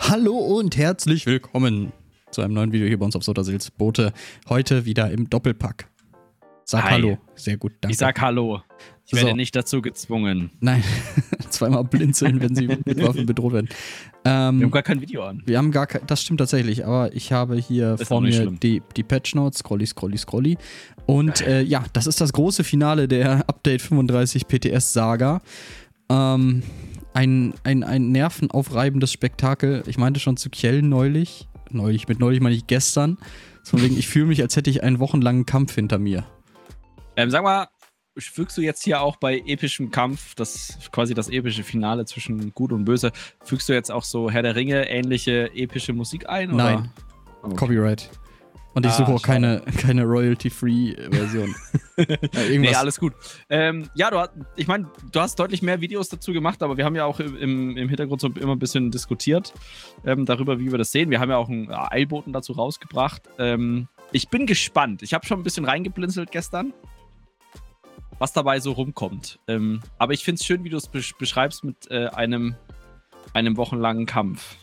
Hallo und herzlich willkommen zu einem neuen Video hier bei uns auf Sodasilz Boote. Heute wieder im Doppelpack. Sag Hi. Hallo. Sehr gut, danke. Ich sag Hallo. Ich So. werde nicht dazu gezwungen. Nein, zweimal blinzeln, wenn sie mit Waffen bedroht werden. Ähm, Wir haben gar kein Video an. Wir haben gar kein, das stimmt tatsächlich, aber ich habe hier Ist vor mir die, die Patch Notes, scrolly, scrolly, scrolly. Und äh, ja, das ist das große Finale der Update 35 PTS Saga. Ähm, ein, ein, ein nervenaufreibendes Spektakel. Ich meinte schon zu Kjell neulich, neulich, mit neulich meine ich gestern. So wegen, ich fühle mich, als hätte ich einen wochenlangen Kampf hinter mir. Ähm, sag mal, fügst du jetzt hier auch bei epischem Kampf, das quasi das epische Finale zwischen Gut und Böse, fügst du jetzt auch so Herr der Ringe ähnliche epische Musik ein? Oder? Nein. Okay. Copyright. Und ich Ah, suche auch keine, keine Royalty-Free-Version. äh, Nee, alles gut. Ähm, ja, du hast, ich meine, du hast deutlich mehr Videos dazu gemacht, aber wir haben ja auch im, im Hintergrund so immer ein bisschen diskutiert ähm, darüber, wie wir das sehen. Wir haben ja auch einen Eilboten dazu rausgebracht. Ähm, ich bin gespannt. Ich habe schon ein bisschen reingeblinzelt gestern, was dabei so rumkommt. Ähm, aber ich finde es schön, wie du es besch beschreibst mit äh, einem, einem wochenlangen Kampf.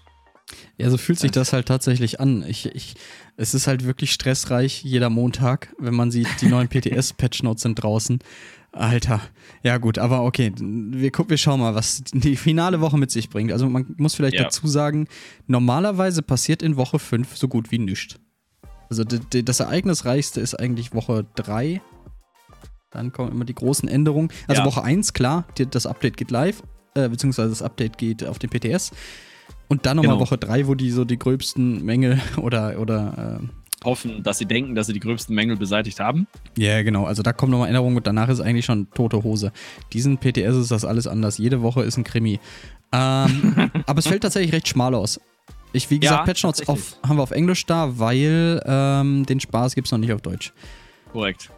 Ja, so fühlt sich das halt tatsächlich an. Ich, ich, es ist halt wirklich stressreich jeder Montag, wenn man sieht, die neuen PTS-Patch-Notes sind draußen. Alter. Ja, gut, aber okay. Wir, gucken, wir schauen mal, was die finale Woche mit sich bringt. Also, man muss vielleicht Ja. dazu sagen, normalerweise passiert in Woche 5 so gut wie nichts. Also, das Ereignisreichste ist eigentlich Woche 3. Dann kommen immer die großen Änderungen. Also, Ja. Woche 1, klar, das Update geht live, äh, beziehungsweise das Update geht auf den PTS. Und dann nochmal Genau. Woche 3, wo die so die gröbsten Mängel oder, oder äh, Hoffen, dass sie denken, dass sie die gröbsten Mängel beseitigt haben. ja, genau. Also da kommen nochmal Änderungen und danach ist eigentlich schon tote Hose. Diesen PTS ist das alles anders. Jede Woche ist ein Krimi. Ähm, aber es fällt tatsächlich recht schmal aus. Ich, wie gesagt, Ja, Patch Notes auf, haben wir auf Englisch da, weil ähm, den Spaß gibt es noch nicht auf Deutsch. Korrekt.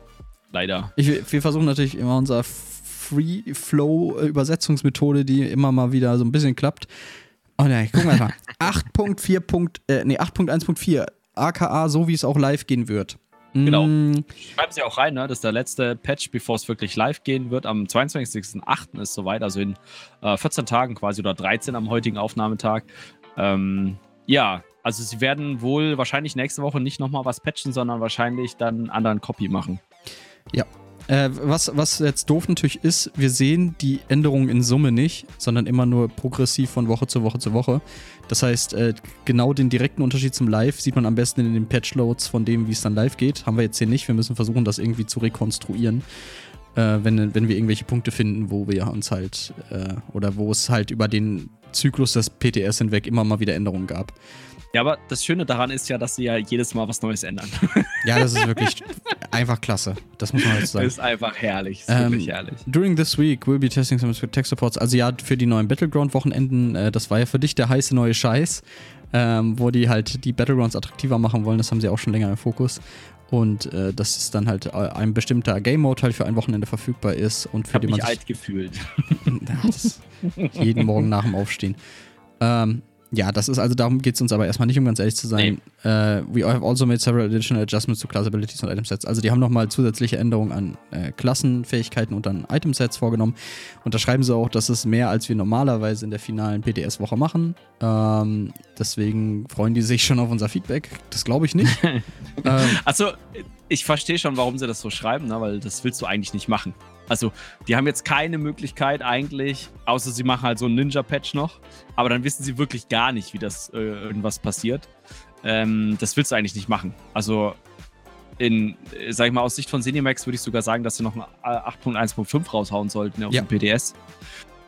Leider. Ich, wir versuchen natürlich immer unser Free Flow Übersetzungsmethode, die immer mal wieder so ein bisschen klappt. Oh ne, gucken wir mal. 8.4. Punkt- Äh, nee, 8.1.4 aka so wie es auch live gehen wird. Genau. Mm, Schreiben Sie auch rein, ne? Das ist der letzte Patch, bevor es wirklich live gehen wird. Am 22.08. ist soweit, also in äh, 14 Tagen quasi oder 13 am heutigen Aufnahmetag. Ähm, ja, also sie werden wohl wahrscheinlich nächste Woche nicht nochmal was patchen, sondern wahrscheinlich dann einen anderen Copy machen. Äh, was, was jetzt doof natürlich ist, wir sehen die Änderungen in Summe nicht, sondern immer nur progressiv von Woche zu Woche zu Woche. Das heißt, äh, genau den direkten Unterschied zum Live sieht man am besten in den Patchloads von dem, wie es dann live geht. Haben wir jetzt hier nicht. Wir müssen versuchen, das irgendwie zu rekonstruieren, äh, wenn, wenn wir irgendwelche Punkte finden, wo wir uns halt, äh, oder wo es halt über den Zyklus des PTS hinweg immer mal wieder Änderungen gab. Ja, aber das Schöne daran ist ja, dass sie ja jedes Mal was Neues ändern. Ja, das ist wirklich einfach klasse. Das muss man jetzt sagen. Das ist einfach herrlich. Ist Ähm, wirklich herrlich. During this week we'll be testing some tech supports. Also ja, für die neuen Battleground-Wochenenden, äh, das war ja für dich der heiße neue Scheiß, ähm, wo die halt die Battlegrounds attraktiver machen wollen. Das haben sie auch schon länger im Fokus. Und äh, dass es dann halt äh, ein bestimmter Game-Mode halt für ein Wochenende verfügbar ist und Ich für habe den man mich sich alt gefühlt. jeden Morgen nach dem Aufstehen. Ähm, ja, das ist also, darum geht es uns aber erstmal nicht, um ganz ehrlich zu sein. Äh, we have also made several additional adjustments to class abilities and item sets. Also die haben nochmal zusätzliche Änderungen an äh, Klassenfähigkeiten und an Item Sets vorgenommen. Und da schreiben sie auch, dass es mehr als wir normalerweise in der finalen PDS-Woche machen. Ähm, deswegen freuen die sich schon auf unser Feedback. Das glaube ich nicht. ähm, Also, ich verstehe schon, warum sie das so schreiben, ne? weil das willst du eigentlich nicht machen. Also, die haben jetzt keine Möglichkeit eigentlich, außer sie machen halt so einen Ninja-Patch noch, aber dann wissen sie wirklich gar nicht, wie das äh, irgendwas passiert. Ähm, das willst du eigentlich nicht machen. Also, in, äh, sag ich mal, aus Sicht von Cinemax würde ich sogar sagen, dass sie noch ein äh, 8.1.5 raushauen sollten auf Ja. dem PDS,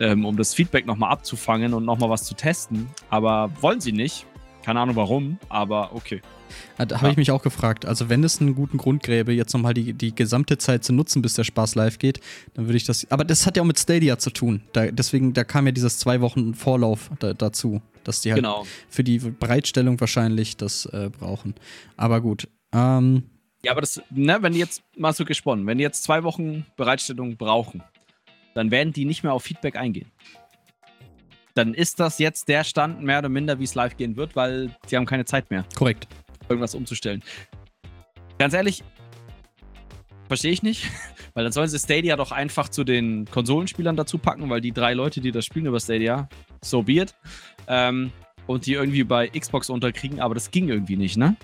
ähm, um das Feedback nochmal abzufangen und nochmal was zu testen. Aber wollen sie nicht. Keine Ahnung warum, aber okay. Ja, Da habe ich mich auch gefragt. Also, wenn es einen guten Grund gäbe, jetzt nochmal die, die gesamte Zeit zu nutzen, bis der Spaß live geht, dann würde ich das. Aber das hat ja auch mit Stadia zu tun. Da, deswegen, da kam ja dieses zwei Wochen Vorlauf da, dazu, dass die halt Genau. für die Bereitstellung wahrscheinlich das äh, brauchen. Aber gut. Ähm, Ja, aber das, ne, wenn die jetzt mal so gesponnen, wenn die jetzt zwei Wochen Bereitstellung brauchen, dann werden die nicht mehr auf Feedback eingehen. Dann ist das jetzt der Stand mehr oder minder, wie es live gehen wird, weil sie haben keine Zeit mehr, korrekt. irgendwas umzustellen. Ganz ehrlich, verstehe ich nicht, weil dann sollen sie Stadia doch einfach zu den Konsolenspielern dazu packen, weil die drei Leute, die das spielen über Stadia, so be it. Ähm, und die irgendwie bei Xbox unterkriegen, aber das ging irgendwie nicht, ne?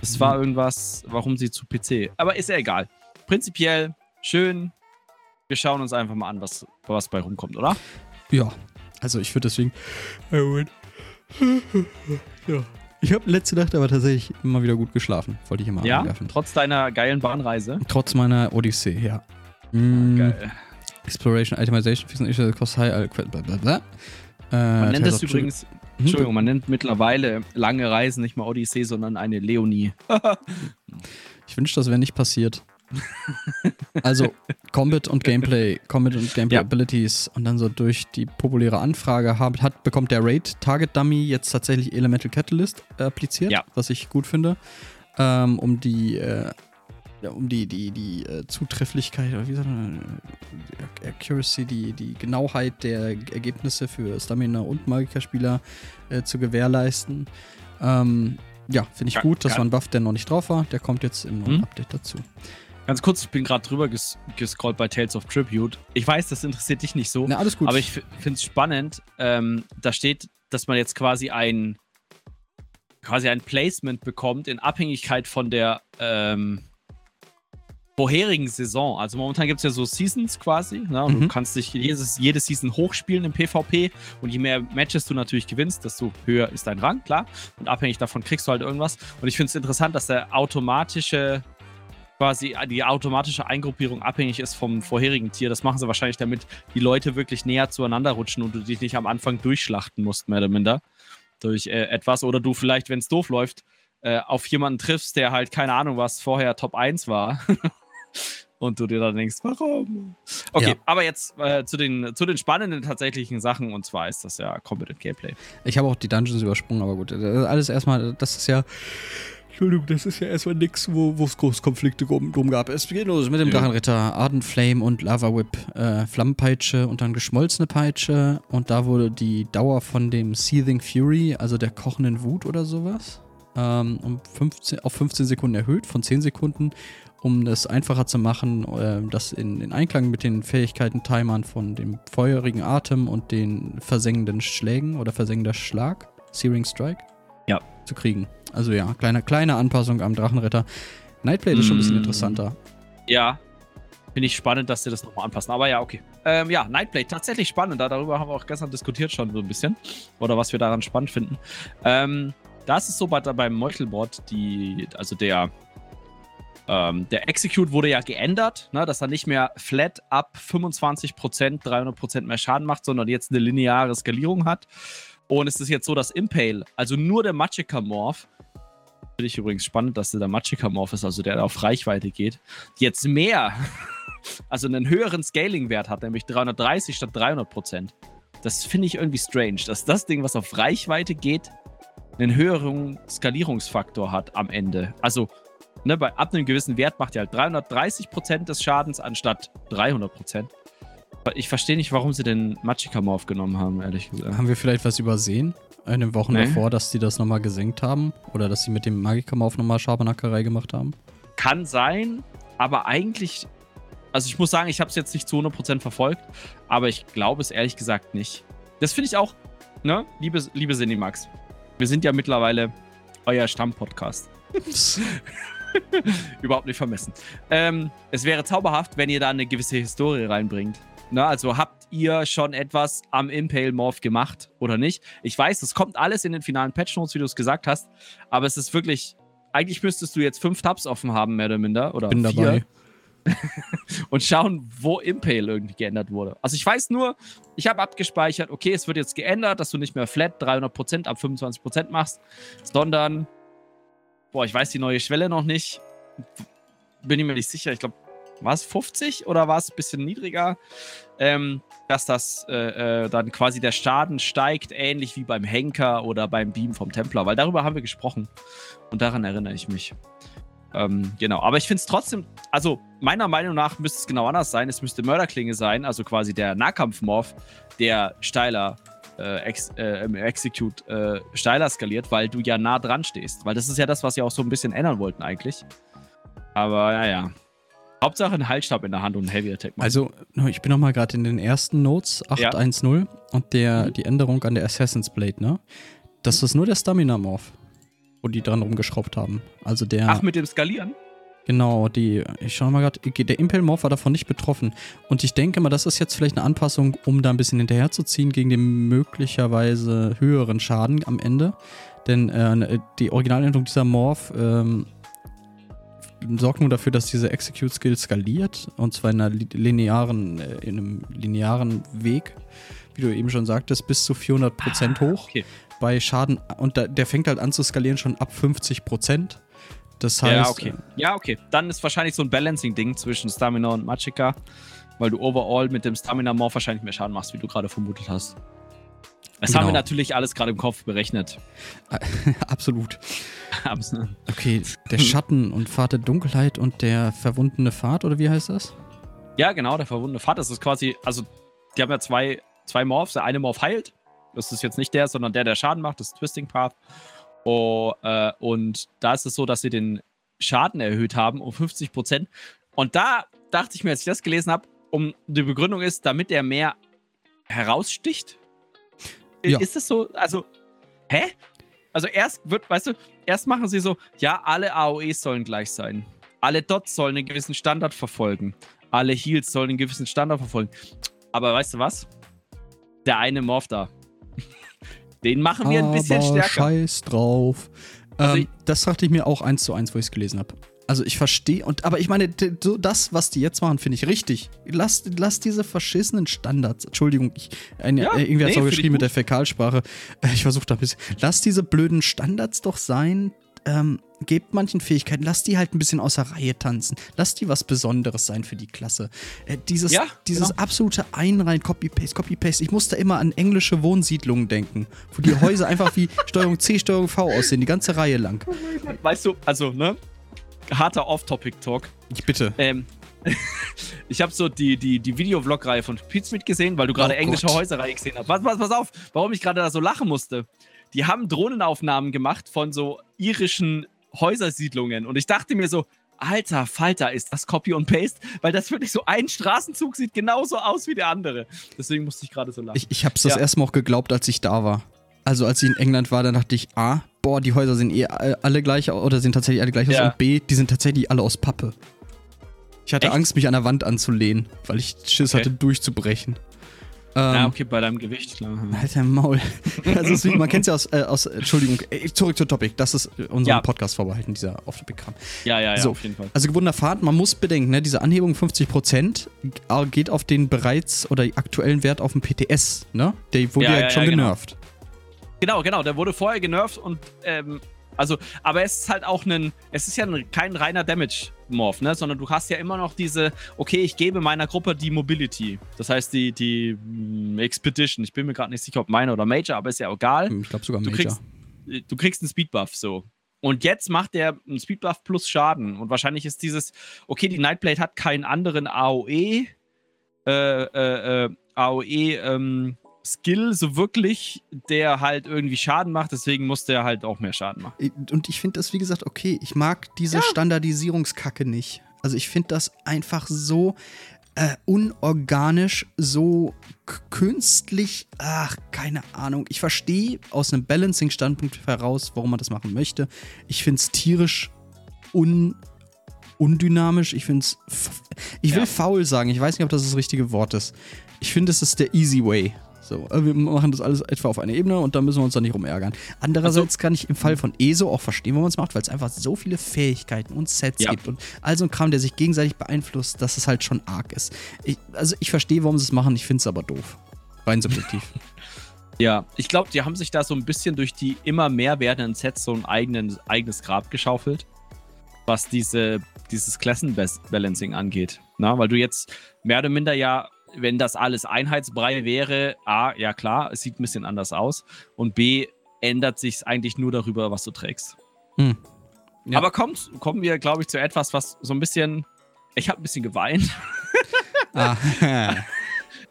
Das war irgendwas, warum sie zu PC. Aber ist ja egal. Prinzipiell schön. Wir schauen uns einfach mal an, was, was bei rumkommt, oder? Ja, also ich würde deswegen. ja. Ich habe letzte Nacht aber tatsächlich immer wieder gut geschlafen. Wollte ich immer Ja, anwerfen. trotz deiner geilen Bahnreise. Trotz meiner Odyssee, ja. Mm, Geil. Exploration, Itemization, Fixing Issues, Cost High, äh, blablabla. Äh, Man nennt das übrigens, Hm? Entschuldigung, man nennt mittlerweile lange Reisen nicht mehr Odyssee, sondern eine Leonie. Ich wünsche, das wäre nicht passiert. Also, Combat und Gameplay, Combat und Gameplay Ja. Abilities und dann so durch die populäre Anfrage hat, hat bekommt der Raid Target Dummy jetzt tatsächlich Elemental Catalyst appliziert, Ja. was ich gut finde, ähm, um die äh, ja, um die, die, die äh, Zutrefflichkeit, oder wie sagt man, äh, Accuracy, die, die Genauheit der Ergebnisse für Stamina und Magikerspieler äh, zu gewährleisten. Ähm, ja, finde ich gut. Das war ein Buff, der noch nicht drauf war. Der kommt jetzt im neuen Mhm. Update dazu. Ganz kurz, ich bin gerade drüber ges gescrollt bei Tales of Tribute. Ich weiß, das interessiert dich nicht so, Na, alles gut. aber ich finde es spannend. Ähm, da steht, dass man jetzt quasi ein quasi ein Placement bekommt in Abhängigkeit von der ähm, vorherigen Saison. Also momentan gibt es ja so Seasons quasi. Ne? Mhm. Du kannst dich jedes, jede Season hochspielen im PvP. Und je mehr Matches du natürlich gewinnst, desto höher ist dein Rang, klar. Und abhängig davon kriegst du halt irgendwas. Und ich finde es interessant, dass der automatische quasi die automatische Eingruppierung abhängig ist vom vorherigen Tier. Das machen sie wahrscheinlich, damit die Leute wirklich näher zueinander rutschen und du dich nicht am Anfang durchschlachten musst, mehr oder minder. Durch äh, etwas. Oder du vielleicht, wenn es doof läuft, äh, auf jemanden triffst, der halt, keine Ahnung, was vorher Top 1 war. und du dir dann denkst, warum? Okay, Ja. aber jetzt äh, zu, den, zu den spannenden tatsächlichen Sachen. Und zwar ist das ja Competent Gameplay. ich habe auch die Dungeons übersprungen, aber gut. Ist Alles erstmal, das ist ja. Entschuldigung, das ist ja erstmal nix, wo es große Konflikte drum, drum gab. Es geht los mit dem Ja. Drachenritter, Ardent Flame und Lava Whip, äh, Flammenpeitsche und dann geschmolzene Peitsche. Und da wurde die Dauer von dem Seething Fury, also der kochenden Wut oder sowas, ähm, um 15, auf 15 Sekunden erhöht, von 10 Sekunden, um es einfacher zu machen, äh, das in, in Einklang mit den Fähigkeiten-Timern von dem feurigen Atem und den versengenden Schlägen oder versengender Schlag, Searing Strike, Ja. zu kriegen. Also ja, kleine, kleine Anpassung am Drachenritter. Nightblade ist schon ein bisschen Mm. interessanter. Ja, finde ich spannend, dass sie das nochmal anpassen. Aber ja, okay. Ähm, ja, Nightblade, tatsächlich spannend. Da- Darüber haben wir auch gestern diskutiert schon so ein bisschen. Oder was wir daran spannend finden. Ähm, da ist so bei, beim Meuchelbot, die, also der, ähm, der Execute wurde ja geändert, ne, dass er nicht mehr flat ab 25% 300% mehr Schaden macht, sondern jetzt eine lineare Skalierung hat. Und es ist jetzt so, dass Impale, also nur der Magicka-Morph, finde ich übrigens spannend, dass der Magicka-Morph ist, also der auf Reichweite geht, jetzt mehr, also einen höheren Scaling-Wert hat, nämlich 330 statt 300 Prozent. Das finde ich irgendwie strange, dass das Ding, was auf Reichweite geht, einen höheren Skalierungsfaktor hat am Ende. Also, ne, bei, ab einem gewissen Wert macht er halt 330 Prozent des Schadens anstatt 300 Prozent. Ich verstehe nicht, warum sie den Magicka-Morph genommen haben, ehrlich gesagt. Haben wir vielleicht was übersehen? In den Wochen Nee. davor, dass die das nochmal gesenkt haben? Oder dass sie mit dem Magikermauf nochmal Schabernackerei gemacht haben? Kann sein, aber eigentlich. Also ich muss sagen, ich habe es jetzt nicht zu 100% verfolgt, aber ich glaube es ehrlich gesagt nicht. Das finde ich auch, ne, liebe, liebe Cinemax. Wir sind ja mittlerweile euer Stammpodcast. Überhaupt nicht vermessen. Ähm, es wäre zauberhaft, wenn ihr da eine gewisse Historie reinbringt. Na, also habt ihr schon etwas am Impale Morph gemacht oder nicht? Ich weiß, es kommt alles in den finalen Patch Notes, wie du es gesagt hast, aber es ist wirklich. Eigentlich müsstest du jetzt fünf Tabs offen haben, mehr oder minder. Oder Bin vier dabei. und schauen, wo Impale irgendwie geändert wurde. Also ich weiß nur, ich habe abgespeichert, okay, es wird jetzt geändert, dass du nicht mehr flat 300% ab 25% machst, sondern, boah, ich weiß die neue Schwelle noch nicht. Bin ich mir nicht sicher. Ich glaube, war es 50 oder war es ein bisschen niedriger? Ähm, dass das äh, äh, dann quasi der Schaden steigt, ähnlich wie beim Henker oder beim Beam vom Templar, weil darüber haben wir gesprochen. Und daran erinnere ich mich. Ähm, genau, aber ich finde es trotzdem, also meiner Meinung nach müsste es genau anders sein. Es müsste Mörderklinge sein, also quasi der Nahkampf-Morph, der steiler äh, ex, äh, im Execute äh, steiler skaliert, weil du ja nah dran stehst. Weil das ist ja das, was sie auch so ein bisschen ändern wollten eigentlich. Aber naja. Hauptsache ein Halsstab in der Hand und ein Heavy Attack. machen. Also, ich bin nochmal gerade in den ersten Notes, Ja. 8.1.0 und der, Mhm. die Änderung an der Assassin's Blade, ne? Das ist nur der Stamina-Morph, wo die dran rumgeschraubt haben. Also der. Ach, mit dem Skalieren? Genau, die, ich schaue mal gerade, der Impel Morph war davon nicht betroffen. Und ich denke mal, das ist jetzt vielleicht eine Anpassung, um da ein bisschen hinterherzuziehen gegen den möglicherweise höheren Schaden am Ende. Denn äh, die Originaländerung dieser Morph ähm, sorgt nur dafür, dass diese Execute Skill skaliert. Und zwar in, einer linearen, äh, in einem linearen Weg, wie du eben schon sagtest, bis zu 400% ah, hoch. Okay. Bei Schaden, und da, der fängt halt an zu skalieren schon ab 50%. Das heißt. Ja, okay. Ja, okay. Dann ist wahrscheinlich so ein Balancing-Ding zwischen Stamina und Machika, weil du overall mit dem Stamina-Morph wahrscheinlich mehr Schaden machst, wie du gerade vermutet hast. Das genau. haben wir genau. natürlich alles gerade im Kopf berechnet. Absolut. Okay, der Schatten und Pfad der Dunkelheit und der verwundene Pfad, oder wie heißt das? Ja, genau, der verwundene Pfad. Das ist quasi, also, die haben ja zwei, zwei Morphs. Der eine Morph heilt. Das ist jetzt nicht der, sondern der, der Schaden macht. Das ist Twisting Path. Oh, äh, und da ist es so, dass sie den Schaden erhöht haben um 50 Prozent. Und da dachte ich mir, als ich das gelesen habe, um die Begründung ist, damit er mehr heraussticht. Ja. Ist es so? Also, hä? Also erst wird, weißt du, erst machen sie so, ja, alle AOEs sollen gleich sein. Alle Dots sollen einen gewissen Standard verfolgen. Alle Heals sollen einen gewissen Standard verfolgen. Aber weißt du was? Der eine Morph da, den machen wir ein bisschen Aber stärker. Scheiß drauf. Also ähm, das dachte ich mir auch eins zu eins, wo ich es gelesen habe. Also ich verstehe, und aber ich meine, so das, was die jetzt machen, finde ich richtig. Lass, lass diese verschissenen Standards. Entschuldigung, ich, eine, ja, äh, irgendwie hat es nee, auch geschrieben mit der Fäkalsprache. Äh, ich versuche da ein bisschen. Lass diese blöden Standards doch sein, ähm, gebt manchen Fähigkeiten, lasst die halt ein bisschen außer Reihe tanzen. Lasst die was Besonderes sein für die Klasse. Äh, dieses ja, dieses genau. absolute Einreihen, Copy-Paste, Copy-Paste. Ich musste immer an englische Wohnsiedlungen denken, wo die Häuser einfach wie Steuerung C, Steuerung V aussehen, die ganze Reihe lang. Weißt du, also, ne? Harter Off-Topic-Talk. Ich bitte. Ähm, ich habe so die, die, die Videovlog-Reihe von Pizmeet gesehen, weil du gerade oh englische Häuserreihe gesehen hast. Pass, pass, pass auf, warum ich gerade da so lachen musste. Die haben Drohnenaufnahmen gemacht von so irischen Häusersiedlungen. Und ich dachte mir so, alter Falter, ist das Copy und Paste? Weil das wirklich so ein Straßenzug sieht genauso aus wie der andere. Deswegen musste ich gerade so lachen. Ich, ich habe es das ja. erste Mal auch geglaubt, als ich da war. Also als ich in England war, dann dachte ich, A, boah, die Häuser sind eh alle gleich oder sind tatsächlich alle gleich aus ja. und B, die sind tatsächlich alle aus Pappe. Ich hatte Echt? Angst, mich an der Wand anzulehnen, weil ich Schiss okay. hatte, durchzubrechen. Ähm, ja, okay, bei deinem Gewicht, klar. Alter Maul. Also, man kennt es ja aus, äh, aus, Entschuldigung, äh, zurück zur Topic. Das ist unserem ja. Podcast vorbehalten, dieser Off-Topic-Kram. Ja, ja, ja, so, auf jeden Fall. Also gewundener Fahrt, man muss bedenken, ne, diese Anhebung 50% geht auf den bereits oder aktuellen Wert auf dem PTS, ne? Der wurde ja, ja schon genau. genervt. Genau. Genau, der wurde vorher genervt und ähm, also, aber es ist halt auch ein, es ist ja kein reiner Damage-Morph, ne? Sondern du hast ja immer noch diese, okay, ich gebe meiner Gruppe die Mobility. Das heißt, die, die mm, Expedition. Ich bin mir gerade nicht sicher, ob Minor oder Major, aber ist ja egal. Ich glaube sogar Major. Du kriegst, du kriegst einen Speedbuff so. Und jetzt macht der einen Speedbuff plus Schaden. Und wahrscheinlich ist dieses, okay, die Nightblade hat keinen anderen AOE, äh, äh, äh, AOE, ähm, Skill so wirklich, der halt irgendwie Schaden macht, deswegen muss der halt auch mehr Schaden machen. Und ich finde das, wie gesagt, okay. Ich mag diese ja. Standardisierungskacke nicht. Also ich finde das einfach so äh, unorganisch, so künstlich. Ach, keine Ahnung. Ich verstehe aus einem Balancing-Standpunkt heraus, warum man das machen möchte. Ich finde es tierisch un undynamisch. Ich finde es. Ich will ja. faul sagen. Ich weiß nicht, ob das das richtige Wort ist. Ich finde, es ist der easy way. So, äh, wir machen das alles etwa auf einer Ebene und da müssen wir uns dann nicht rumärgern. Andererseits also, kann ich im Fall von ESO auch verstehen, warum man es macht, weil es einfach so viele Fähigkeiten und Sets ja. gibt und all so ein Kram, der sich gegenseitig beeinflusst, dass es halt schon arg ist. Ich, also ich verstehe, warum sie es machen, ich finde es aber doof. Rein subjektiv. ja, ich glaube, die haben sich da so ein bisschen durch die immer mehr werdenden Sets so ein eigenen, eigenes Grab geschaufelt, was diese, dieses Klassenbalancing angeht. Na, weil du jetzt mehr oder minder ja wenn das alles Einheitsbrei wäre, A, ja klar, es sieht ein bisschen anders aus. Und B, ändert sich eigentlich nur darüber, was du trägst. Hm. Ja. Aber kommt, kommen wir, glaube ich, zu etwas, was so ein bisschen. Ich habe ein bisschen geweint. Ah.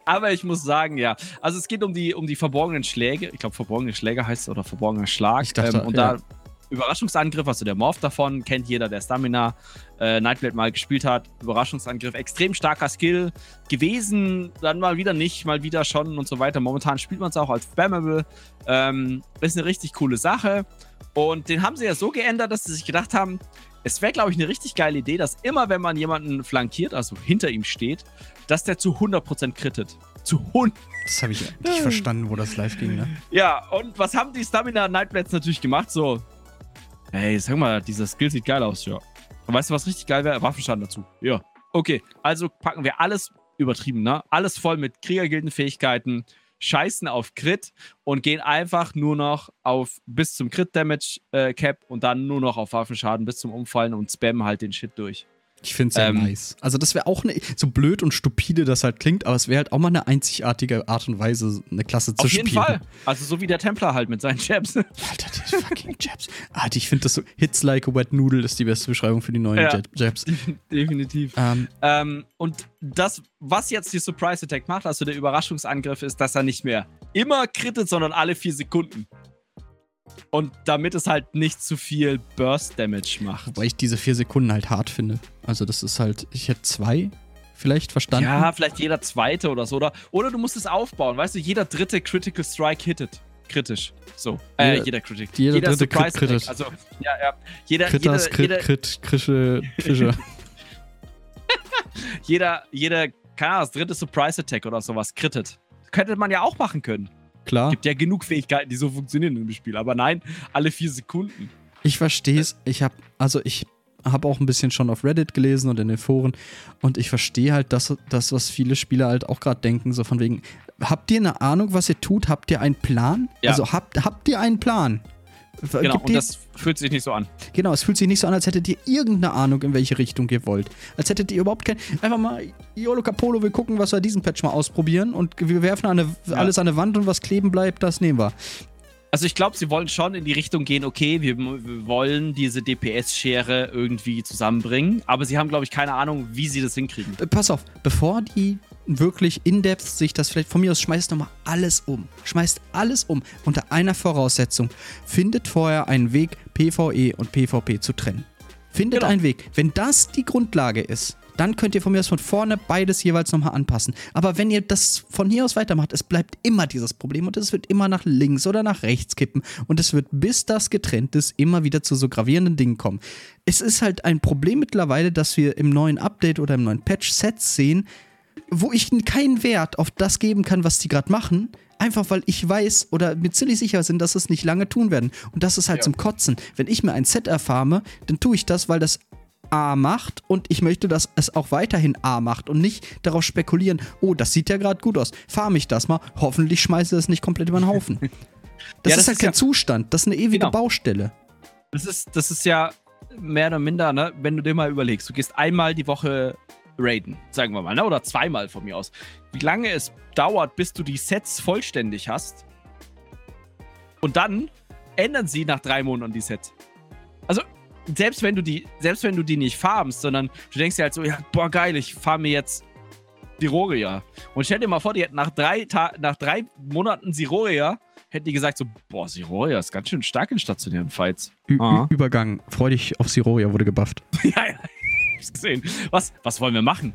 Aber ich muss sagen, ja. Also es geht um die, um die verborgenen Schläge. Ich glaube, verborgene Schläge heißt es oder verborgener Schlag. Ich dachte, ähm, und ja. da Überraschungsangriff, also der Morph davon, kennt jeder, der Stamina äh, Nightblade mal gespielt hat. Überraschungsangriff, extrem starker Skill gewesen, dann mal wieder nicht, mal wieder schon und so weiter. Momentan spielt man es auch als Spammable. Ähm, ist eine richtig coole Sache. Und den haben sie ja so geändert, dass sie sich gedacht haben, es wäre, glaube ich, eine richtig geile Idee, dass immer, wenn man jemanden flankiert, also hinter ihm steht, dass der zu 100% krittet. Zu 100%. Das habe ich nicht verstanden, wo das live ging, ne? Ja, und was haben die Stamina Nightblades natürlich gemacht? So, hey, sag mal, dieser Skill sieht geil aus, ja. Und weißt du, was richtig geil wäre? Waffenschaden dazu. Ja. Okay, also packen wir alles übertrieben, ne? Alles voll mit Kriegergildenfähigkeiten, scheißen auf Crit und gehen einfach nur noch auf bis zum Crit-Damage äh, Cap und dann nur noch auf Waffenschaden bis zum Umfallen und spammen halt den Shit durch. Ich finde es ja ähm, nice. Also, das wäre auch eine, so blöd und stupide das halt klingt, aber es wäre halt auch mal eine einzigartige Art und Weise, eine Klasse zu spielen. Auf jeden Fall. Also, so wie der Templar halt mit seinen Jabs. Alter, die fucking Jabs. Alter, ich finde das so. Hits like a wet noodle ist die beste Beschreibung für die neuen ja, Jabs. Definitiv. Ähm, ähm, und das, was jetzt die Surprise Attack macht, also der Überraschungsangriff, ist, dass er nicht mehr immer krittet, sondern alle vier Sekunden. Und damit es halt nicht zu viel Burst Damage macht. Wobei ich diese vier Sekunden halt hart finde. Also, das ist halt, ich hätte zwei vielleicht verstanden. Ja, vielleicht jeder zweite oder so. Oder, oder du musst es aufbauen. Weißt du, jeder dritte Critical Strike hittet. Kritisch. So. Äh, jeder, jeder Critic. Jeder, jeder dritte Crit kritisch. Also, ja, ja. Jeder, Kritas, jeder, Crit, jeder, Crit, Krische, Krische. jeder, jeder, keine Ahnung, das dritte Surprise Attack oder sowas krittet. Könnte man ja auch machen können. Klar. Es gibt ja genug Fähigkeiten, die so funktionieren im Spiel. Aber nein, alle vier Sekunden. Ich verstehe es. Ich habe, also ich habe auch ein bisschen schon auf Reddit gelesen und in den Foren und ich verstehe halt das, das, was viele Spieler halt auch gerade denken, so von wegen, habt ihr eine Ahnung, was ihr tut? Habt ihr einen Plan? Ja. Also habt, habt ihr einen Plan? Genau, und das fühlt sich nicht so an. Genau, es fühlt sich nicht so an, als hättet ihr irgendeine Ahnung, in welche Richtung ihr wollt. Als hättet ihr überhaupt kein. Einfach mal, Yolo Capolo, wir gucken, was wir diesen Patch mal ausprobieren und wir werfen eine, ja. alles an eine Wand und was kleben bleibt, das nehmen wir. Also ich glaube, sie wollen schon in die Richtung gehen, okay, wir, wir wollen diese DPS-Schere irgendwie zusammenbringen, aber sie haben, glaube ich, keine Ahnung, wie sie das hinkriegen. Pass auf, bevor die wirklich in-depth sich das vielleicht von mir aus schmeißt nochmal alles um. Schmeißt alles um unter einer Voraussetzung. Findet vorher einen Weg, PvE und PvP zu trennen. Findet genau. einen Weg. Wenn das die Grundlage ist, dann könnt ihr von mir aus von vorne beides jeweils nochmal anpassen. Aber wenn ihr das von hier aus weitermacht, es bleibt immer dieses Problem und es wird immer nach links oder nach rechts kippen und es wird, bis das getrennt ist, immer wieder zu so gravierenden Dingen kommen. Es ist halt ein Problem mittlerweile, dass wir im neuen Update oder im neuen Patch Sets sehen, wo ich keinen Wert auf das geben kann, was die gerade machen, einfach weil ich weiß oder mir ziemlich sicher sind, dass es nicht lange tun werden. Und das ist halt ja. zum Kotzen. Wenn ich mir ein Set erfarme, dann tue ich das, weil das A macht und ich möchte, dass es auch weiterhin A macht und nicht darauf spekulieren, oh, das sieht ja gerade gut aus, farme ich das mal, hoffentlich schmeiße es nicht komplett über den Haufen. Das, ja, das ist halt ist kein ja Zustand, das ist eine ewige genau. Baustelle. Das ist, das ist ja mehr oder minder, ne, wenn du dir mal überlegst, du gehst einmal die Woche raiden, sagen wir mal, ne? oder zweimal von mir aus. Wie lange es dauert, bis du die Sets vollständig hast. Und dann ändern sie nach drei Monaten die Sets. Also, selbst wenn du die, selbst wenn du die nicht farmst, sondern du denkst dir halt so, ja, boah, geil, ich farme jetzt Siroria. Und stell dir mal vor, die hätten nach drei, Ta nach drei Monaten Siroria, hätten die gesagt so, boah, Siroria ist ganz schön stark in stationären Fights. Ü Übergang, freu dich auf Siroria, wurde gebufft. ja, ja hab's gesehen. Was, was wollen wir machen?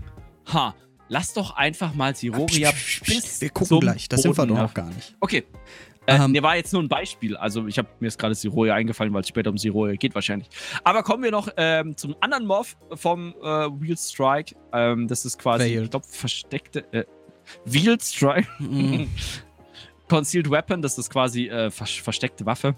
Ha, lass doch einfach mal Siroria bis Wir gucken gleich, das sind wir doch noch gar nicht. Okay. Äh, ähm, nee, war jetzt nur ein Beispiel. Also, ich habe mir jetzt gerade Siroria eingefallen, weil es später um Siroria geht wahrscheinlich. Aber kommen wir noch ähm, zum anderen Morph vom äh, Wheel Strike. Ähm, das ist quasi, Failed. ich glaube, versteckte. Äh, Wheel Strike. Mm. Concealed Weapon, das ist quasi äh, vers versteckte Waffe.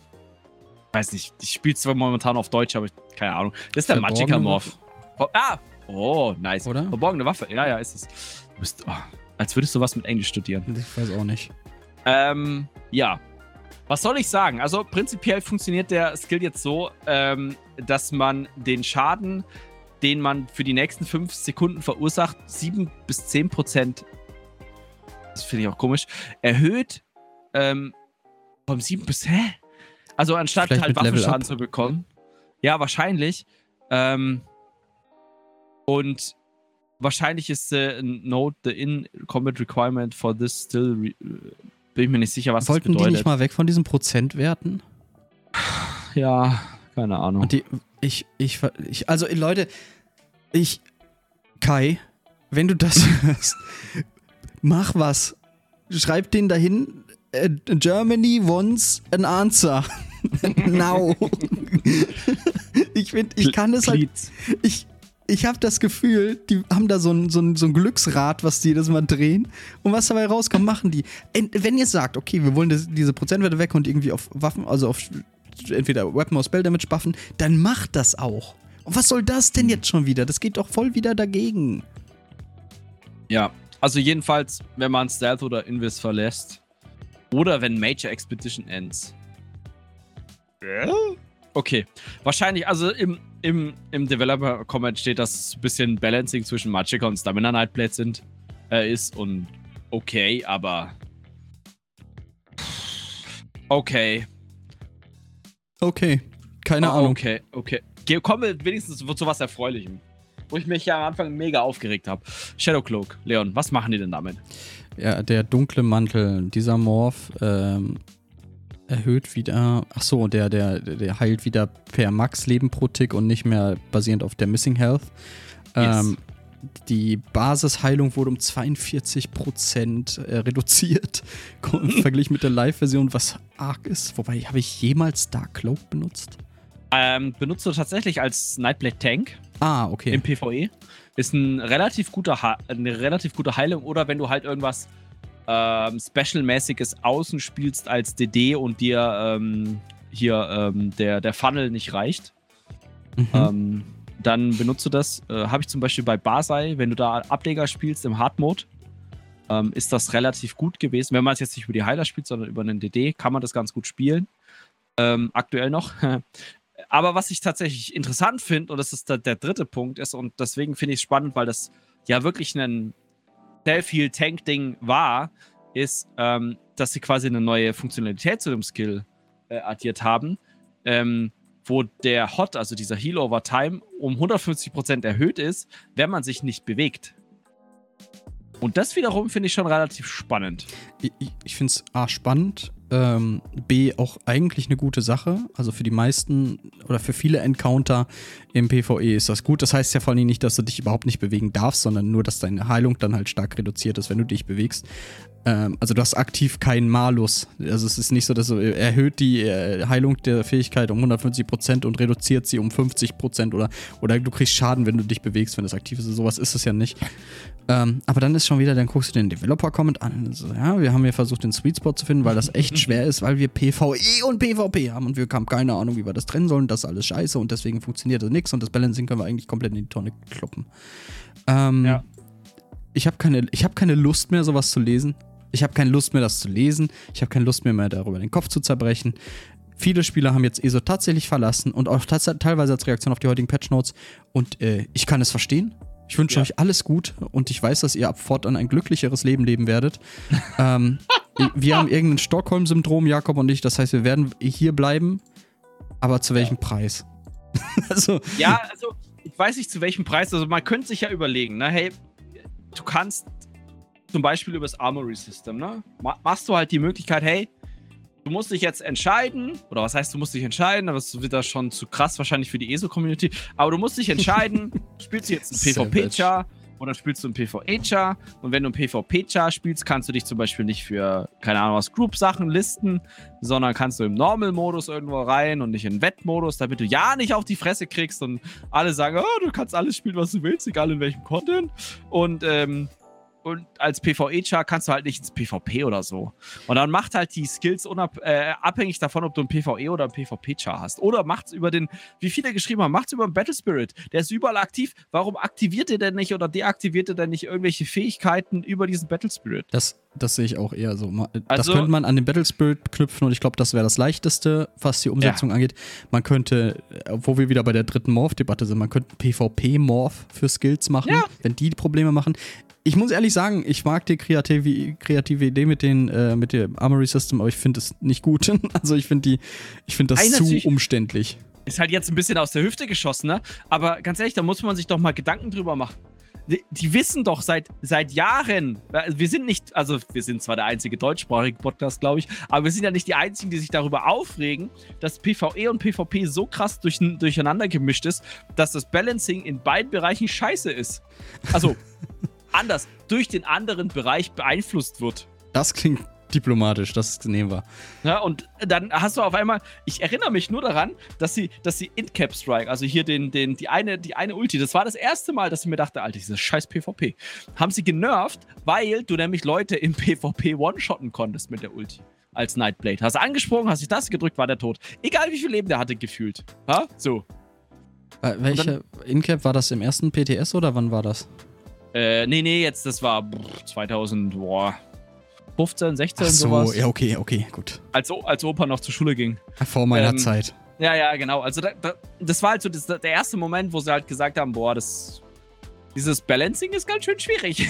Weiß nicht, ich spiele zwar momentan auf Deutsch, aber ich, keine Ahnung. Das ist der Magica Morph. Oh, ah! Oh, nice. Oder? Verborgene Waffe. Ja, ja, ist es. Du bist, oh, als würdest du was mit Englisch studieren. Ich weiß auch nicht. Ähm, ja. Was soll ich sagen? Also, prinzipiell funktioniert der Skill jetzt so, ähm, dass man den Schaden, den man für die nächsten 5 Sekunden verursacht, 7 bis 10 Prozent, das finde ich auch komisch, erhöht ähm, vom 7 bis, hä? Also, anstatt Vielleicht halt Waffenschaden zu bekommen. Ja, wahrscheinlich. Ähm, und wahrscheinlich ist äh, Note the in-combat requirement for this still. bin ich mir nicht sicher, was Wollten das bedeutet. die nicht mal weg von diesen Prozentwerten? Ja, Keine Ahnung. Und die, ich, ich, ich, also Leute, ich, Kai, wenn du das hörst, mach was. Schreib den dahin. äh, Germany wants an answer. Now. ich finde, ich kann es halt. Ich, ich habe das Gefühl, die haben da so ein, so, ein, so ein Glücksrad, was die jedes Mal drehen. Und was dabei rauskommt, machen die. Wenn ihr sagt, okay, wir wollen das, diese Prozentwerte weg und irgendwie auf Waffen, also auf entweder Weapon oder Spell Damage buffen, dann macht das auch. Und was soll das denn jetzt schon wieder? Das geht doch voll wieder dagegen. Ja, also jedenfalls, wenn man Stealth oder Invis verlässt. Oder wenn Major Expedition ends. Okay. Wahrscheinlich, also im, im, im Developer-Comment steht, dass ein bisschen Balancing zwischen Magicka und Stamina Nightblade sind, äh, ist und okay, aber. Okay. Okay. Keine Oh, Ahnung. Okay, okay. Kommen wir wenigstens zu was Erfreulichem. Wo ich mich ja am Anfang mega aufgeregt habe. Shadowcloak, Leon, was machen die denn damit? Ja, der dunkle Mantel, dieser Morph ähm, erhöht wieder. Ach so, der, der, der heilt wieder per Max Leben pro Tick und nicht mehr basierend auf der Missing Health. Ähm, die Basisheilung wurde um 42% äh, reduziert im Vergleich mit der Live-Version, was arg ist. Wobei, habe ich jemals Dark Cloak benutzt? Ähm, benutzt du tatsächlich als Nightblade Tank Ah, okay. im PvE. Ist ein relativ guter Ha- eine relativ gute Heilung oder wenn du halt irgendwas ähm, Special-mäßiges außen spielst als DD und dir ähm, hier ähm, der, der Funnel nicht reicht, Mhm. ähm, dann benutzt du das. Äh, Habe ich zum Beispiel bei Basai, wenn du da Ableger spielst im Hard-Mode, ähm, ist das relativ gut gewesen. Wenn man es jetzt nicht über die Heiler spielt, sondern über einen DD, kann man das ganz gut spielen. Ähm, aktuell noch. Aber was ich tatsächlich interessant finde, und das ist der, der dritte Punkt, ist, und deswegen finde ich es spannend, weil das ja wirklich ein Self-Heal-Tank-Ding war, ist, ähm, dass sie quasi eine neue Funktionalität zu dem Skill äh, addiert haben, ähm, wo der Hot, also dieser Heal over Time, um 150% erhöht ist, wenn man sich nicht bewegt. Und das wiederum finde ich schon relativ spannend. Ich, ich- finde es A spannend, ähm, B auch eigentlich eine gute Sache. Also für die meisten oder für viele Encounter im PvE ist das gut. Das heißt ja vor allem nicht, dass du dich überhaupt nicht bewegen darfst, sondern nur, dass deine Heilung dann halt stark reduziert ist, wenn du dich bewegst. Ähm, also du hast aktiv keinen Malus. Also es ist nicht so, dass du äh, erhöht die äh, Heilung der Fähigkeit um 150% und reduziert sie um 50% oder, oder du kriegst Schaden, wenn du dich bewegst, wenn das aktiv ist. Sowas ist es ja nicht. Ähm, aber dann ist schon wieder, dann guckst du den Developer-Comment an und so, ja, wir haben hier versucht, den Sweet Spot zu finden, weil das echt schwer ist, weil wir PvE und PvP haben und wir haben keine Ahnung, wie wir das trennen sollen. Das ist alles scheiße und deswegen funktioniert das nichts und das Balancing können wir eigentlich komplett in die Tonne kloppen. Ähm, Ja. Ich habe keine, ich hab keine Lust mehr, sowas zu lesen. Ich habe keine Lust mehr, das zu lesen. Ich habe keine Lust mehr, mehr darüber den Kopf zu zerbrechen. Viele Spieler haben jetzt ESO tatsächlich verlassen und auch teilweise als Reaktion auf die heutigen Patch Notes. Und äh, ich kann es verstehen. Ich wünsche Ja. euch alles gut und ich weiß, dass ihr ab fortan ein glücklicheres Leben leben werdet. ähm, wir haben irgendein Stockholm-Syndrom, Jakob und ich. Das heißt, wir werden hier bleiben. Aber zu welchem Preis? also, Ja, also ich weiß nicht zu welchem Preis. Also man könnte sich ja überlegen, ne? Hey, du kannst zum Beispiel über das Armory System, ne? Ma machst du halt die Möglichkeit, hey, du musst dich jetzt entscheiden, oder was heißt, du musst dich entscheiden, aber es wird da schon zu krass wahrscheinlich für die ESO-Community, aber du musst dich entscheiden, spielst du jetzt einen Savage. PvP-Char oder spielst du einen PvE-Char und wenn du einen PvP-Char spielst, kannst du dich zum Beispiel nicht für, keine Ahnung was, Group-Sachen listen, sondern kannst du im Normal-Modus irgendwo rein und nicht in Wettmodus, damit du ja nicht auf die Fresse kriegst und alle sagen, oh, du kannst alles spielen, was du willst, egal in welchem Content. Und, ähm, und als PvE-Char kannst du halt nicht ins PvP oder so. Und dann macht halt die Skills äh, abhängig davon, ob du ein PvE oder ein PvP-Char hast. Oder macht's über den, wie viele geschrieben haben, macht's über den Battle Spirit. Der ist überall aktiv. Warum aktiviert ihr denn nicht oder deaktiviert ihr denn nicht irgendwelche Fähigkeiten über diesen Battle Spirit? Das, das sehe ich auch eher so. Das Also- könnte man an den Battle Spirit knüpfen und ich glaube, das wäre das leichteste, was die Umsetzung angeht. Man könnte, äh, wo wir wieder bei der dritten Morph-Debatte sind, man könnte PvP-Morph für Skills machen, Ja. wenn die Probleme machen. Ich muss ehrlich sagen, ich mag die kreative, kreative Idee mit, den, äh, mit dem Armory System, aber ich finde es nicht gut. also ich finde finde das Nein, zu umständlich. Ist halt jetzt ein bisschen aus der Hüfte geschossen, ne? Aber ganz ehrlich, da muss man sich doch mal Gedanken drüber machen. die, die, wissen doch seit, seit Jahren, wir sind nicht, also wir sind zwar der einzige deutschsprachige Podcast, glaube ich, aber wir sind ja nicht die einzigen, die sich darüber aufregen, dass PvE und PvP so krass durch, durcheinander gemischt ist, dass das Balancing in beiden Bereichen scheiße ist. Also, anders, durch den anderen Bereich beeinflusst wird. Das klingt diplomatisch, das nehmen wir. Ja, und dann hast du auf einmal, ich erinnere mich nur daran, dass sie, dass sie Incap Strike, also hier den, den, die eine, die eine Ulti, das war das erste Mal, dass ich mir dachte, Alter, dieses scheiß PvP, haben sie genervt, weil du nämlich Leute im PvP one-shotten konntest mit der Ulti. Als Nightblade. Hast du angesprungen, hast dich das gedrückt, war der tot. Egal wie viel Leben der hatte, gefühlt. Ha? So. Welche Incap war das im ersten PTS oder wann war das? Äh, nee, nee, jetzt, das war 2000, boah, 15, 16, Ach so, sowas. ja, okay, okay, gut. Als, als Opa noch zur Schule ging. Vor meiner ähm, Zeit. Ja, ja, genau. Also da, da, das war halt so das, der erste Moment, wo sie halt gesagt haben, boah, das, dieses Balancing ist ganz schön schwierig.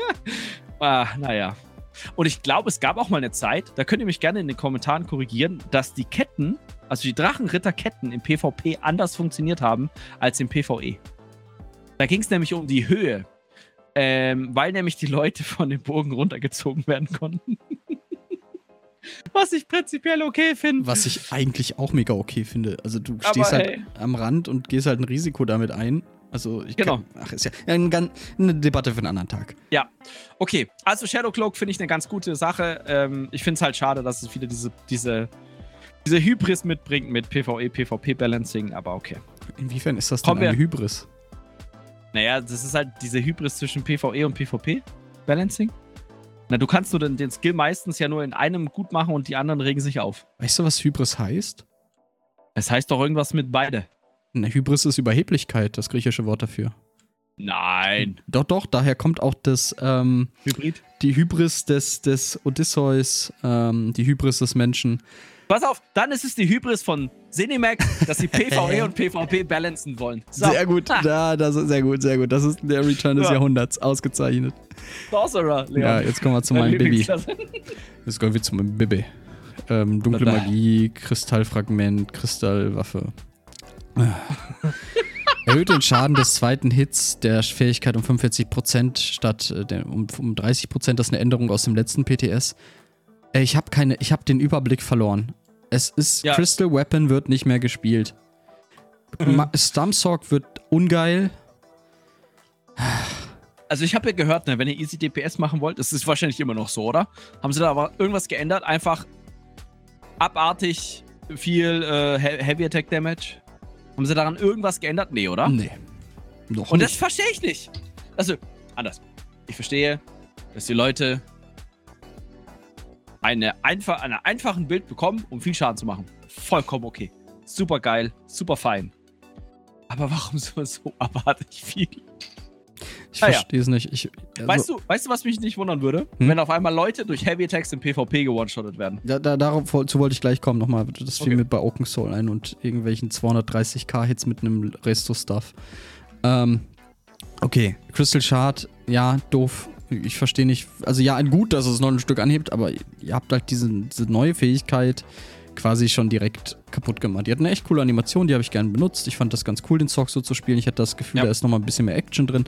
ah, naja. Und ich glaube, es gab auch mal eine Zeit, da könnt ihr mich gerne in den Kommentaren korrigieren, dass die Ketten, also die Drachenritterketten im PvP anders funktioniert haben als im PvE. Da ging es nämlich um die Höhe ähm, weil nämlich die Leute von dem Bogen runtergezogen werden konnten. Was ich prinzipiell okay finde. Was ich eigentlich auch mega okay finde. Also du stehst Aber, halt hey. am Rand und gehst halt ein Risiko damit ein. Also ich genau. Kann, ach, ist ja eine, eine, Debatte für einen anderen Tag. Ja. Okay, also Shadow Cloak finde ich eine ganz gute Sache. Ähm, ich finde es halt schade, dass es wieder diese, diese, diese Hybris mitbringt mit PvE, PvP-Balancing, aber okay. Inwiefern ist das denn eine Hybris? Naja, das ist halt diese Hybris zwischen PvE und PvP-Balancing. Na, du kannst nur den, den Skill meistens ja nur in einem gut machen und die anderen regen sich auf. Weißt du, was Hybris heißt? Es heißt doch irgendwas mit beide. Na, Hybris ist Überheblichkeit, das griechische Wort dafür. Nein. Doch, doch, daher kommt auch das ähm, Hybrid. Die Hybris des, des Odysseus, ähm, die Hybris des Menschen. Pass auf, dann ist es die Hybris von Cinemac, dass sie PvE und PvP balancen wollen. So. Sehr gut, ja, das ist sehr gut, sehr gut. Das ist der Return des ja. Jahrhunderts, ausgezeichnet. Sorcerer, Leon. Ja, jetzt kommen wir zu meinem Bibi. Jetzt kommen wir zu meinem Bibi. Ähm, dunkle Magie, Kristallfragment, Kristallwaffe. Erhöht den Schaden des zweiten Hits der Fähigkeit um 45% statt äh, um, um 30%. Das ist eine Änderung aus dem letzten PTS. Äh, ich habe keine, ich habe den Überblick verloren. Es ist ja. Crystal Weapon wird nicht mehr gespielt. Mhm. Wird ungeil. Also ich habe ja gehört, ne, wenn ihr Easy DPS machen wollt, das ist wahrscheinlich immer noch so, oder? Haben sie da aber irgendwas geändert? Einfach abartig viel äh, Heavy Attack Damage? Haben sie daran irgendwas geändert? Nee, oder? Nee. Noch Und nicht. das verstehe ich nicht. Also, anders. Ich verstehe, dass die Leute eine einfach, einen einfachen Bild bekommen, um viel Schaden zu machen. Vollkommen okay. Super geil, super fein. Aber warum so, so abartig viel? Ich ah, verstehe es ja. nicht. Ich, also weißt, du, weißt du, was mich nicht wundern würde? Hm? Wenn auf einmal Leute durch Heavy Attacks im PvP gewone-shottet werden. Da, da, dazu wollte ich gleich kommen nochmal. Das fiel okay. mir bei Open Soul ein und irgendwelchen 230k-Hits mit einem Resto-Stuff. Ähm, okay, Crystal Shard, ja, doof ich verstehe nicht. Also ja, ein gut, dass es noch ein Stück anhebt, aber ihr habt halt diese, diese neue Fähigkeit quasi schon direkt kaputt gemacht. Die hat eine echt coole Animation, die habe ich gerne benutzt. Ich fand das ganz cool, den Zock so zu spielen. Ich hatte das Gefühl, ja. da ist nochmal ein bisschen mehr Action drin.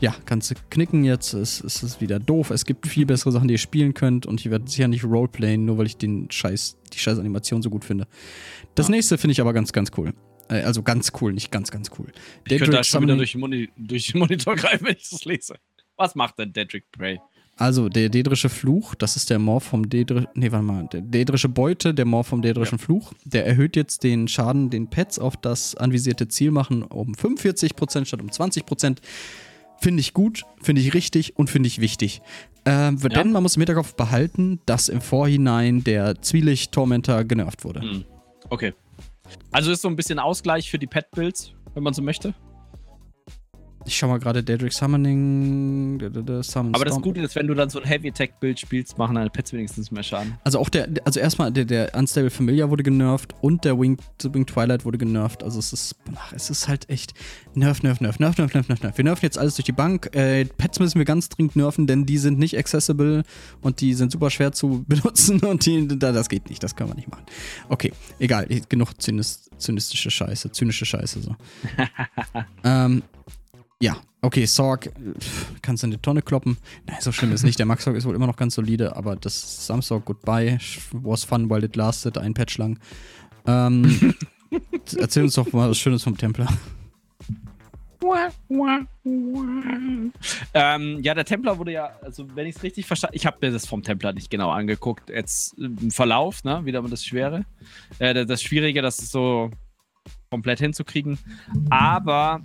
Ja, kannst du knicken jetzt, es, es ist wieder doof. Es gibt viel bessere Sachen, die ihr spielen könnt und ich werde sicher nicht Roleplayen, nur weil ich den Scheiß, die scheiß Animation so gut finde. Das ja. nächste finde ich aber ganz, ganz cool. Äh, also ganz cool, nicht ganz, ganz cool. Ich Daedric könnte da schon wieder durch den, Moni durch den Monitor greifen, wenn ich das lese. Was macht denn Dedrick Prey? Also, der Dedrische Fluch, das ist der Morph vom Dedrischen. Nee, warte mal. Der Dedrische Beute, der Morph vom Dedrischen ja. Fluch. Der erhöht jetzt den Schaden, den Pets auf das anvisierte Ziel machen, um 45% statt um 20%. Finde ich gut, finde ich richtig und finde ich wichtig. Ähm, ja. Denn man muss im Hinterkopf behalten, dass im Vorhinein der Zwielicht-Tormentor genervt wurde. Hm. Okay. Also ist so ein bisschen Ausgleich für die Pet-Builds, wenn man so möchte. Ich schau mal gerade Daedric Summoning. Summon Aber das Gute ist, wenn du dann so ein Heavy Attack Bild spielst, machen deine Pets wenigstens mehr Schaden. Also auch der, also erstmal der, der Unstable Familiar wurde genervt und der Winged Wing Twilight wurde genervt. Also es ist, ach, es ist halt echt nerv, nerv, nerv, nerv, nerv, nerv, nerv, nerv. Wir nerven jetzt alles durch die Bank. Äh, Pets müssen wir ganz dringend nerven, denn die sind nicht accessible und die sind super schwer zu benutzen und die, das geht nicht, das können wir nicht machen. Okay, egal, genug zynistische Scheiße, zynische Scheiße so. ähm, ja, Okay, Sorg, kannst du in die Tonne kloppen. Nein, so schlimm ist nicht. Der Max Sorg ist wohl immer noch ganz solide, aber das Samsung Goodbye was fun while it lasted, ein Patch lang. Ähm, erzähl uns doch mal was Schönes vom Templer. Ähm, ja, der Templer wurde ja, also wenn ich es richtig verstanden ich habe mir das vom Templer nicht genau angeguckt. Jetzt im Verlauf, ne, wieder mal das Schwere. Äh, das Schwierige, das ist so komplett hinzukriegen. Aber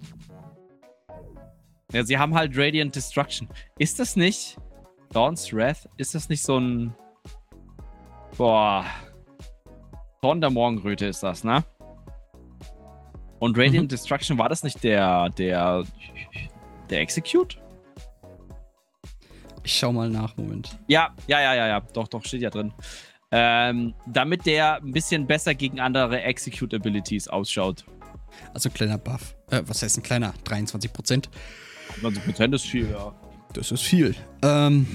ja, sie haben halt Radiant Destruction. Ist das nicht Dawn's Wrath? Ist das nicht so ein. Boah. Zorn der Morgenröte ist das, ne? Und Radiant mhm. Destruction, war das nicht der, der, der Execute? Ich schau mal nach, Moment. Ja, ja, ja, ja, ja. Doch, doch, steht ja drin. Ähm, damit der ein bisschen besser gegen andere Execute Abilities ausschaut. Also kleiner Buff. Äh, was heißt ein kleiner? 23 Prozent. 20 Prozent ist viel, ja. Das ist viel. Ähm,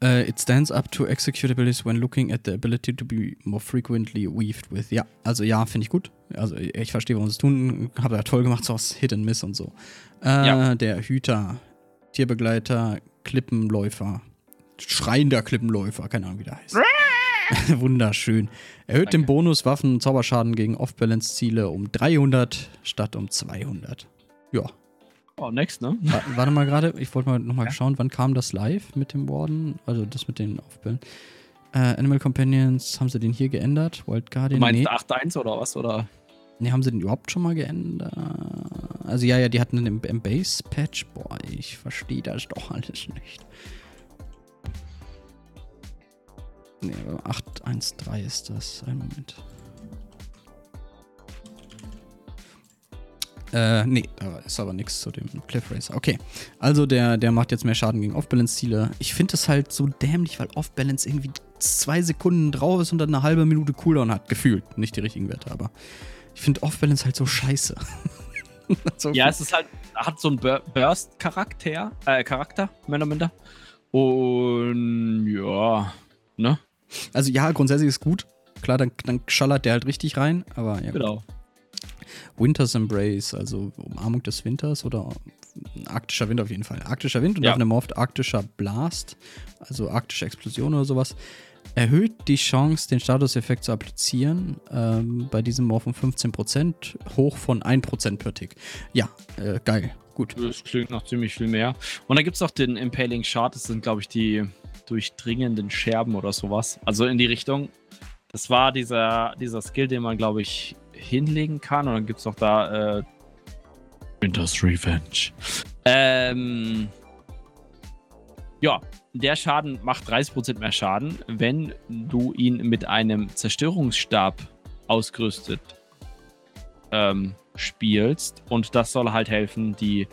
Uh, it stands up to executabilities when looking at the ability to be more frequently weaved with. Ja, also ja, finde ich gut. Also ich verstehe, warum sie es tun. Habe ja toll gemacht, so aus Hit and Miss und so. Äh, ja. Der Hüter, Tierbegleiter, Klippenläufer, schreiender Klippenläufer, keine Ahnung, wie der heißt. Wunderschön. Erhöht Danke. den Bonus Waffen- und Zauberschaden gegen Off-Balance-Ziele um 300 statt um 200. Ja, Oh, next, ne? Warte mal gerade, ich wollte mal nochmal ja. schauen, wann kam das live mit dem Warden? Also das mit den Aufbilden. Äh, Animal Companions, haben sie den hier geändert? Wild Guardian? Du meinst nee. 8.1 oder was? Oder? Ne, haben sie den überhaupt schon mal geändert? Also ja, ja, die hatten den im, Base-Patch. Boah, ich verstehe das doch alles nicht. Ne, 8.1.3 ist das. Ein Moment. Äh, nee, da ist aber nichts zu dem Cliff Racer. Okay, also der, der macht jetzt mehr Schaden gegen Off-Balance-Ziele. Ich finde das halt so dämlich, weil Off-Balance irgendwie zwei Sekunden drauf ist und dann eine halbe Minute Cooldown hat. Gefühlt. Nicht die richtigen Werte, aber ich finde Off-Balance halt so scheiße. so ja, es ist halt, hat so einen Burst-Charakter, äh, Charakter, mehr oder minder. Und ja, ne? Also ja, grundsätzlich ist gut. Klar, dann, dann schallert der halt richtig rein, aber ja. Genau. Gut. Winter's Embrace, also Umarmung des Winters oder arktischer Wind auf jeden Fall. Arktischer Wind und ja. auf einem oft arktischer Blast, also arktische Explosion oder sowas, erhöht die Chance, den Statuseffekt zu applizieren, ähm, bei diesem Morph um 15%, hoch von 1% per Tick. Ja, äh, geil, gut. Das klingt noch ziemlich viel mehr. Und da gibt es auch den Impaling Shard, das sind, glaube ich, die durchdringenden Scherben oder sowas. Also in die Richtung. Das war dieser, dieser Skill, den man, glaube ich, hinlegen kann. Und dann gibt es noch da äh, Winter's Revenge. Ähm, ja, der Schaden macht 30% mehr Schaden, wenn du ihn mit einem Zerstörungsstab ausgerüstet ähm, spielst. Und das soll halt helfen, die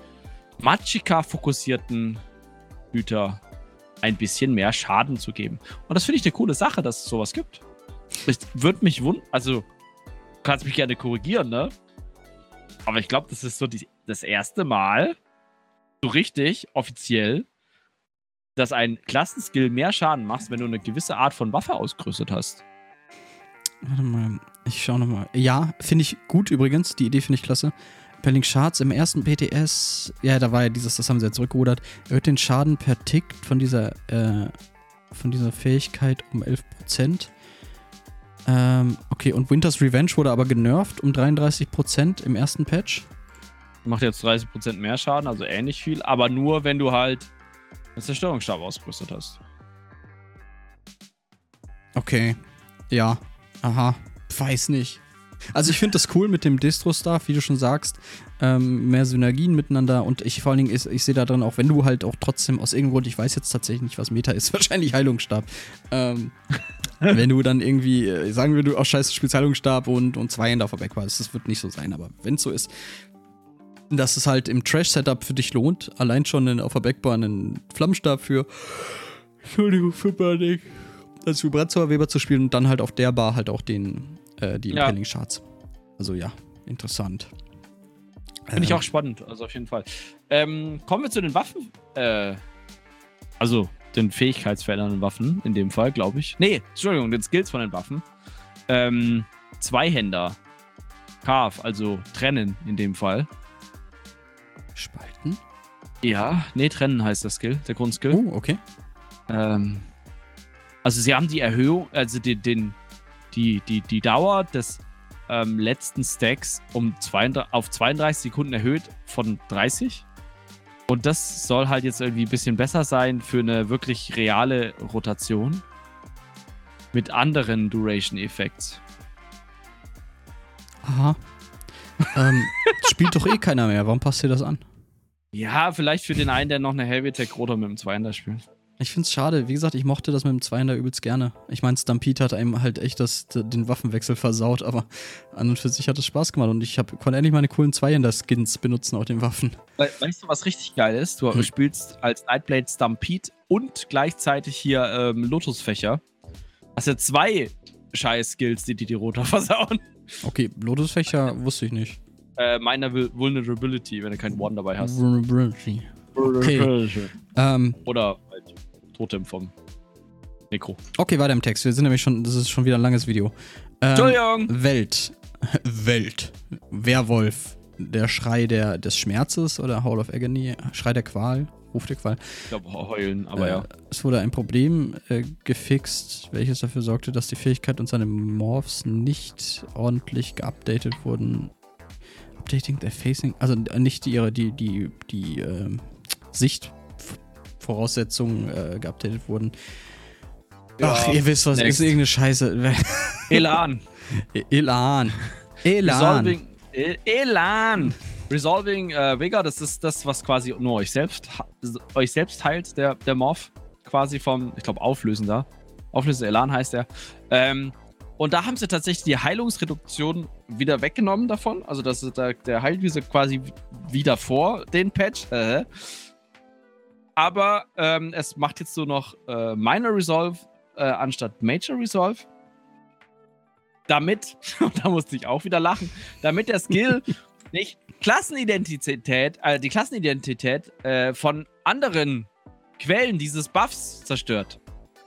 Magicka-fokussierten Hüter ein bisschen mehr Schaden zu geben. Und das finde ich eine coole Sache, dass es sowas gibt. Es würde mich wundern, also kannst mich gerne korrigieren, ne? Aber ich glaube, das ist so die, das erste Mal, so richtig, offiziell, dass ein Klassenskill mehr Schaden macht, wenn du eine gewisse Art von Waffe ausgerüstet hast. Warte mal, ich schau nochmal. Ja, finde ich gut übrigens, die Idee finde ich klasse. Pelling Shards im ersten PTS, ja, da war ja dieses, das haben sie jetzt zurückgerudert, erhöht den Schaden per Tick von dieser, äh, von dieser Fähigkeit um 11%. Ähm, okay, und Winter's Revenge wurde aber genervt um 33% im ersten Patch. Macht jetzt 30% mehr Schaden, also ähnlich viel, aber nur, wenn du halt einen Zerstörungsstab ausgerüstet hast. Okay. Ja. Aha. Weiß nicht. Also ich finde das cool mit dem Distro-Stuff, wie du schon sagst. Ähm, mehr Synergien miteinander und ich vor allen Dingen, ich, ich sehe da drin auch, wenn du halt auch trotzdem aus irgendeinem Grund, ich weiß jetzt tatsächlich nicht, was Meta ist, wahrscheinlich Heilungsstab. Ähm, wenn du dann irgendwie, äh, sagen wir, du auch scheiße spielst Heilungsstab und, und zwei Hände auf der Backbar, das wird nicht so sein, aber wenn es so ist, dass es halt im Trash-Setup für dich lohnt, allein schon auf der Backbar einen Flammenstab für, Entschuldigung, für Burning, als Vibratorweber zu spielen und dann halt auf der Bar halt auch den, äh, die Impaling ja. Charts. Also ja, interessant. Finde ich ähm. auch spannend, also auf jeden Fall. Ähm, kommen wir zu den Waffen. Äh, also den fähigkeitsverändernden Waffen, in dem Fall, glaube ich. Nee, Entschuldigung, den Skills von den Waffen. Ähm, Zweihänder. Carve, also trennen in dem Fall. Spalten? Ja, nee, trennen heißt der Skill, der Grundskill. Oh, okay. Ähm, also sie haben die Erhöhung, also den, den, die, die, die Dauer des ähm, letzten Stacks um 32, auf 32 Sekunden erhöht von 30. Und das soll halt jetzt irgendwie ein bisschen besser sein für eine wirklich reale Rotation. Mit anderen Duration Effects. Aha. ähm, spielt doch eh keiner mehr. Warum passt dir das an? Ja, vielleicht für den einen, der noch eine Heavy Tech Rotor mit dem 200 spielt. Ich find's schade. Wie gesagt, ich mochte das mit dem Zweihänder übelst gerne. Ich meine, Stampede hat einem halt echt das, den Waffenwechsel versaut, aber an und für sich hat es Spaß gemacht und ich hab, konnte endlich meine coolen Zweihänder-Skins benutzen auf den Waffen. Weißt du, was richtig geil ist? Du hm. spielst als Nightblade Stampede und gleichzeitig hier ähm, Lotusfächer. Hast ja zwei Scheiß-Skills, die, die die Rotor versauen. Okay, Lotusfächer wusste ich nicht. Äh, meiner Vulnerability, wenn du keinen One dabei hast. Vulnerability. Okay. Ähm, Oder Totem vom Mikro. Okay, weiter im Text. Wir sind nämlich schon, das ist schon wieder ein langes Video. Ähm, Entschuldigung. Welt. Welt. Werwolf. Der Schrei der, des Schmerzes oder Hall of Agony. Schrei der Qual. Ruf der Qual. Ich glaube, heulen, aber äh, ja. Es wurde ein Problem äh, gefixt, welches dafür sorgte, dass die Fähigkeit und seine Morphs nicht ordentlich geupdatet wurden. Updating the Facing, also nicht die, ihre, die, die, die äh, Sicht Voraussetzungen äh, geupdatet wurden. Ja, Ach, ihr wisst was, next. ist irgendeine Scheiße. Elan. Elan. Elan. Resolving, e Elan. Resolving äh, Vega, das ist das, was quasi nur euch selbst, euch selbst heilt, der, der Morph. Quasi vom, ich glaube, Auflösender. Auflösender Elan heißt der. Ähm, und da haben sie tatsächlich die Heilungsreduktion wieder weggenommen davon. Also, das ist der, der heilt quasi wieder vor den Patch. Äh aber ähm, es macht jetzt so noch äh, Minor Resolve äh, anstatt Major Resolve. Damit, da musste ich auch wieder lachen, damit der Skill nicht Klassenidentität, äh, die Klassenidentität äh, von anderen Quellen dieses Buffs zerstört.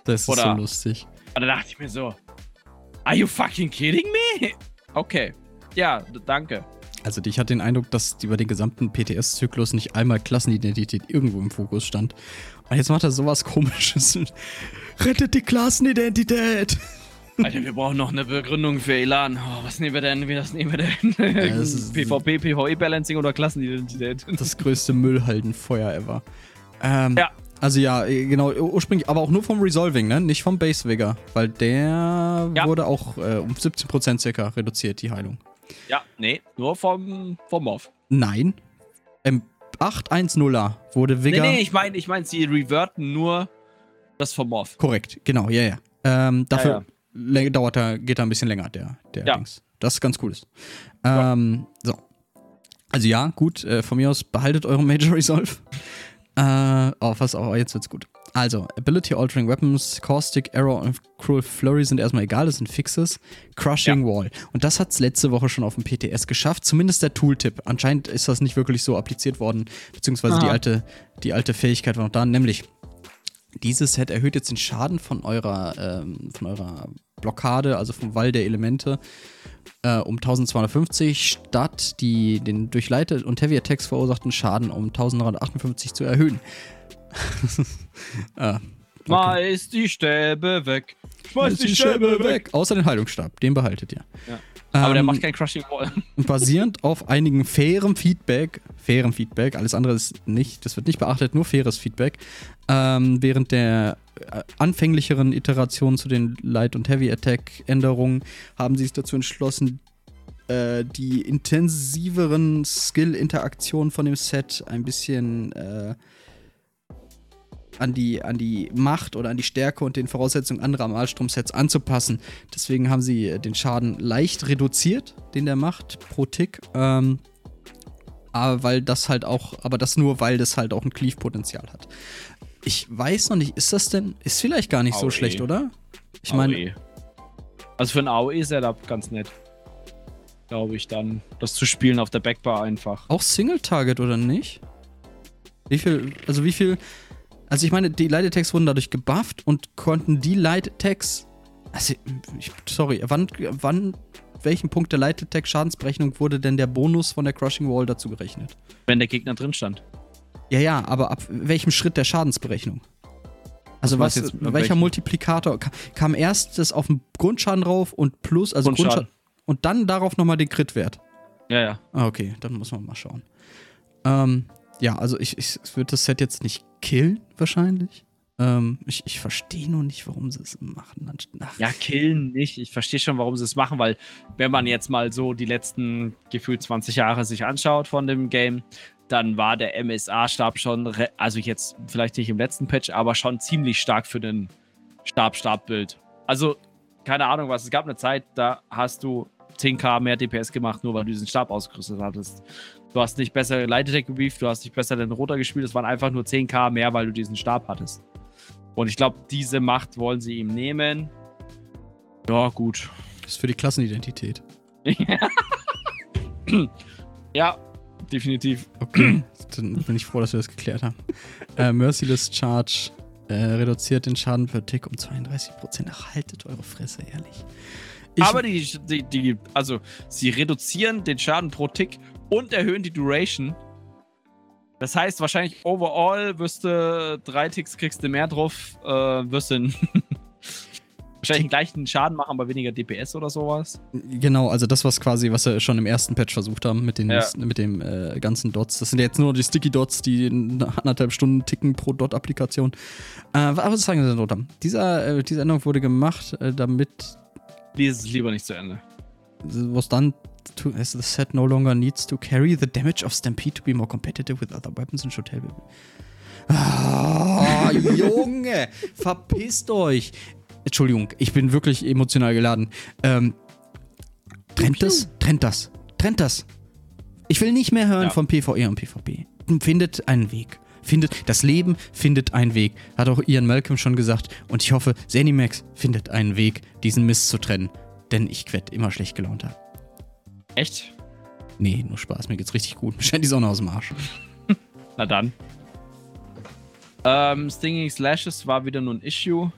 Das ist Oder, so lustig. Und da dachte ich mir so, are you fucking kidding me? Okay. Ja, danke. Also ich hatte den Eindruck, dass über den gesamten PTS-Zyklus nicht einmal Klassenidentität irgendwo im Fokus stand. Und jetzt macht er sowas komisches. Rettet die Klassenidentität! Alter, wir brauchen noch eine Begründung für Elan. Oh, was nehmen wir denn? Was nehmen wir denn? Ja, PvP, PvE-Balancing oder Klassenidentität? Das größte Müllhaldenfeuer ever. Ähm, ja. Also ja, genau, ursprünglich, aber auch nur vom Resolving, ne? Nicht vom Base Vigor. Weil der ja. wurde auch äh, um 17% circa reduziert, die Heilung. Ja, nee, nur vom, vom Morph. Nein. Im 810er wurde Vigor. Nee, nee, ich meine, ich mein, sie reverten nur das vom Morph. Korrekt, genau, ja, ja. Ähm, dafür ja, ja. dauert er, geht er ein bisschen länger, der, der ja. Dings. Das ist ganz cool. Ähm, so. Also ja, gut, äh, von mir aus behaltet eure Major Resolve. Äh, oh, was auch, jetzt wird's gut. Also, Ability Altering Weapons, Caustic, Arrow und Cruel Flurry sind erstmal egal, das sind Fixes. Crushing ja. Wall. Und das hat es letzte Woche schon auf dem PTS geschafft, zumindest der Tooltip. Anscheinend ist das nicht wirklich so appliziert worden, beziehungsweise die alte, die alte Fähigkeit war noch da, nämlich dieses Set erhöht jetzt den Schaden von eurer, ähm, von eurer Blockade, also vom Wall der Elemente, äh, um 1250 statt die, den durch Light und Heavy Attacks verursachten Schaden um 1358 zu erhöhen. ah, okay. Schmeiß die Stäbe weg. Schmeiß die, die Stäbe weg. weg. Außer den Heilungsstab, den behaltet ihr. Ja. Aber ähm, der macht kein Crushing Wall. Basierend auf einigen fairem Feedback, fairem Feedback, alles andere ist nicht, das wird nicht beachtet, nur faires Feedback, ähm, während der äh, anfänglicheren Iteration zu den Light- und Heavy-Attack-Änderungen haben sie sich dazu entschlossen, äh, die intensiveren Skill-Interaktionen von dem Set ein bisschen äh, an die, an die Macht oder an die Stärke und den Voraussetzungen anderer Malstrom-Sets anzupassen. Deswegen haben sie äh, den Schaden leicht reduziert, den der macht, pro Tick. Ähm, aber weil das halt auch, aber das nur, weil das halt auch ein Cleave-Potenzial hat. Ich weiß noch nicht, ist das denn, ist vielleicht gar nicht AOE. so schlecht, oder? Ich meine. Also für ein AOE-Setup ganz nett. Glaube ich dann, das zu spielen auf der Backbar einfach. Auch Single-Target, oder nicht? Wie viel, also wie viel also ich meine, die Light-Attacks wurden dadurch gebufft und konnten die Light-Attacks. Also, ich, sorry, wann, wann, welchen Punkt der Light-Attack-Schadensberechnung wurde denn der Bonus von der Crushing Wall dazu gerechnet? Wenn der Gegner drin stand. Ja, ja, aber ab welchem Schritt der Schadensberechnung? Also Was was, jetzt, ab welcher welchem? Multiplikator ka- kam erst das auf den Grundschaden drauf und plus, also Grundschaden. Grundschaden und dann darauf nochmal den Crit-Wert. Ja, ja. Ah, okay, dann muss man mal schauen. Ähm, ja, also ich, ich würde das Set jetzt nicht killen, wahrscheinlich. Ähm, ich ich verstehe nur nicht, warum sie es machen. Ach, Ja, killen nicht. Ich verstehe schon, warum sie es machen, weil wenn man jetzt mal so die letzten gefühlt 20 Jahre sich anschaut von dem Game, dann war der MSA-Stab schon, also jetzt vielleicht nicht im letzten Patch, aber schon ziemlich stark für den Stab-Stab-Bild. Also, keine Ahnung was, es gab eine Zeit, da hast du 10k mehr DPS gemacht, nur weil du diesen Stab ausgerüstet hattest. Du hast nicht besser Light Attack gebrieft, du hast nicht besser den Roter gespielt, es waren einfach nur 10k mehr, weil du diesen Stab hattest. Und ich glaube, diese Macht wollen sie ihm nehmen. Ja, gut. Das ist für die Klassenidentität. Ja, definitiv. Okay, dann bin ich froh, dass wir das geklärt haben. Äh, Merciless Charge äh, reduziert den Schaden per Tick um 32%. Ach, haltet eure Fresse, ehrlich. Ich, Aber die, die, die, also, sie reduzieren den Schaden pro Tick und erhöhen die Duration. Das heißt, wahrscheinlich overall wirst du drei Ticks kriegst du mehr drauf, äh, wirst du wahrscheinlich den gleichen Schaden machen, aber weniger DPS oder sowas. Genau, also das, was quasi, was wir schon im ersten Patch versucht haben mit den Ja. mit dem äh, ganzen Dots. Das sind jetzt nur die Sticky Dots, die anderthalb Stunden ticken pro Dot-Applikation. Äh, aber was sagen Sie denn, Rotam? Dieser, äh, diese Änderung wurde gemacht, äh, damit Lies es lieber nicht zu Ende. was dann to, as the set no longer needs to carry the damage of Stampede to be more competitive with other weapons and should help. Ah, Junge, verpisst euch. Entschuldigung, ich bin wirklich emotional geladen. Ähm, trennt das, trennt das, trennt das. Ich will nicht mehr hören Ja. von PvE und PvP. Findet einen Weg. Findet, das Leben findet einen Weg. Hat auch Ian Malcolm schon gesagt. Und ich hoffe, Zenimax findet einen Weg, diesen Mist zu trennen. Denn ich werd immer schlecht gelaunter. Echt? Nee, nur Spaß, mir geht's richtig gut. Mir scheint die Sonne aus dem Arsch. Na dann. Ähm, Stinging Slashes war wieder nur ein Issue.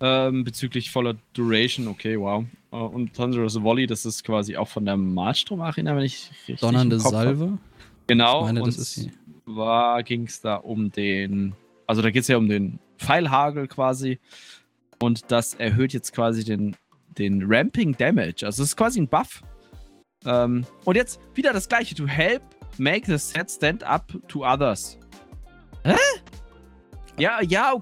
Ähm, bezüglich voller Duration, okay, wow. Äh, und Thunderous Volley, das ist quasi auch von der Marstrom Arena, wenn ich richtig Donnernde Kopf hab. Salve. Genau, Ich meine, und das war ging es da um den, also da geht es ja um den Pfeilhagel quasi. Und das erhöht jetzt quasi den, den Ramping Damage. Also es ist quasi ein Buff. Ähm, und jetzt wieder das gleiche. To help make the set stand up to others. Hä? Ja, ja,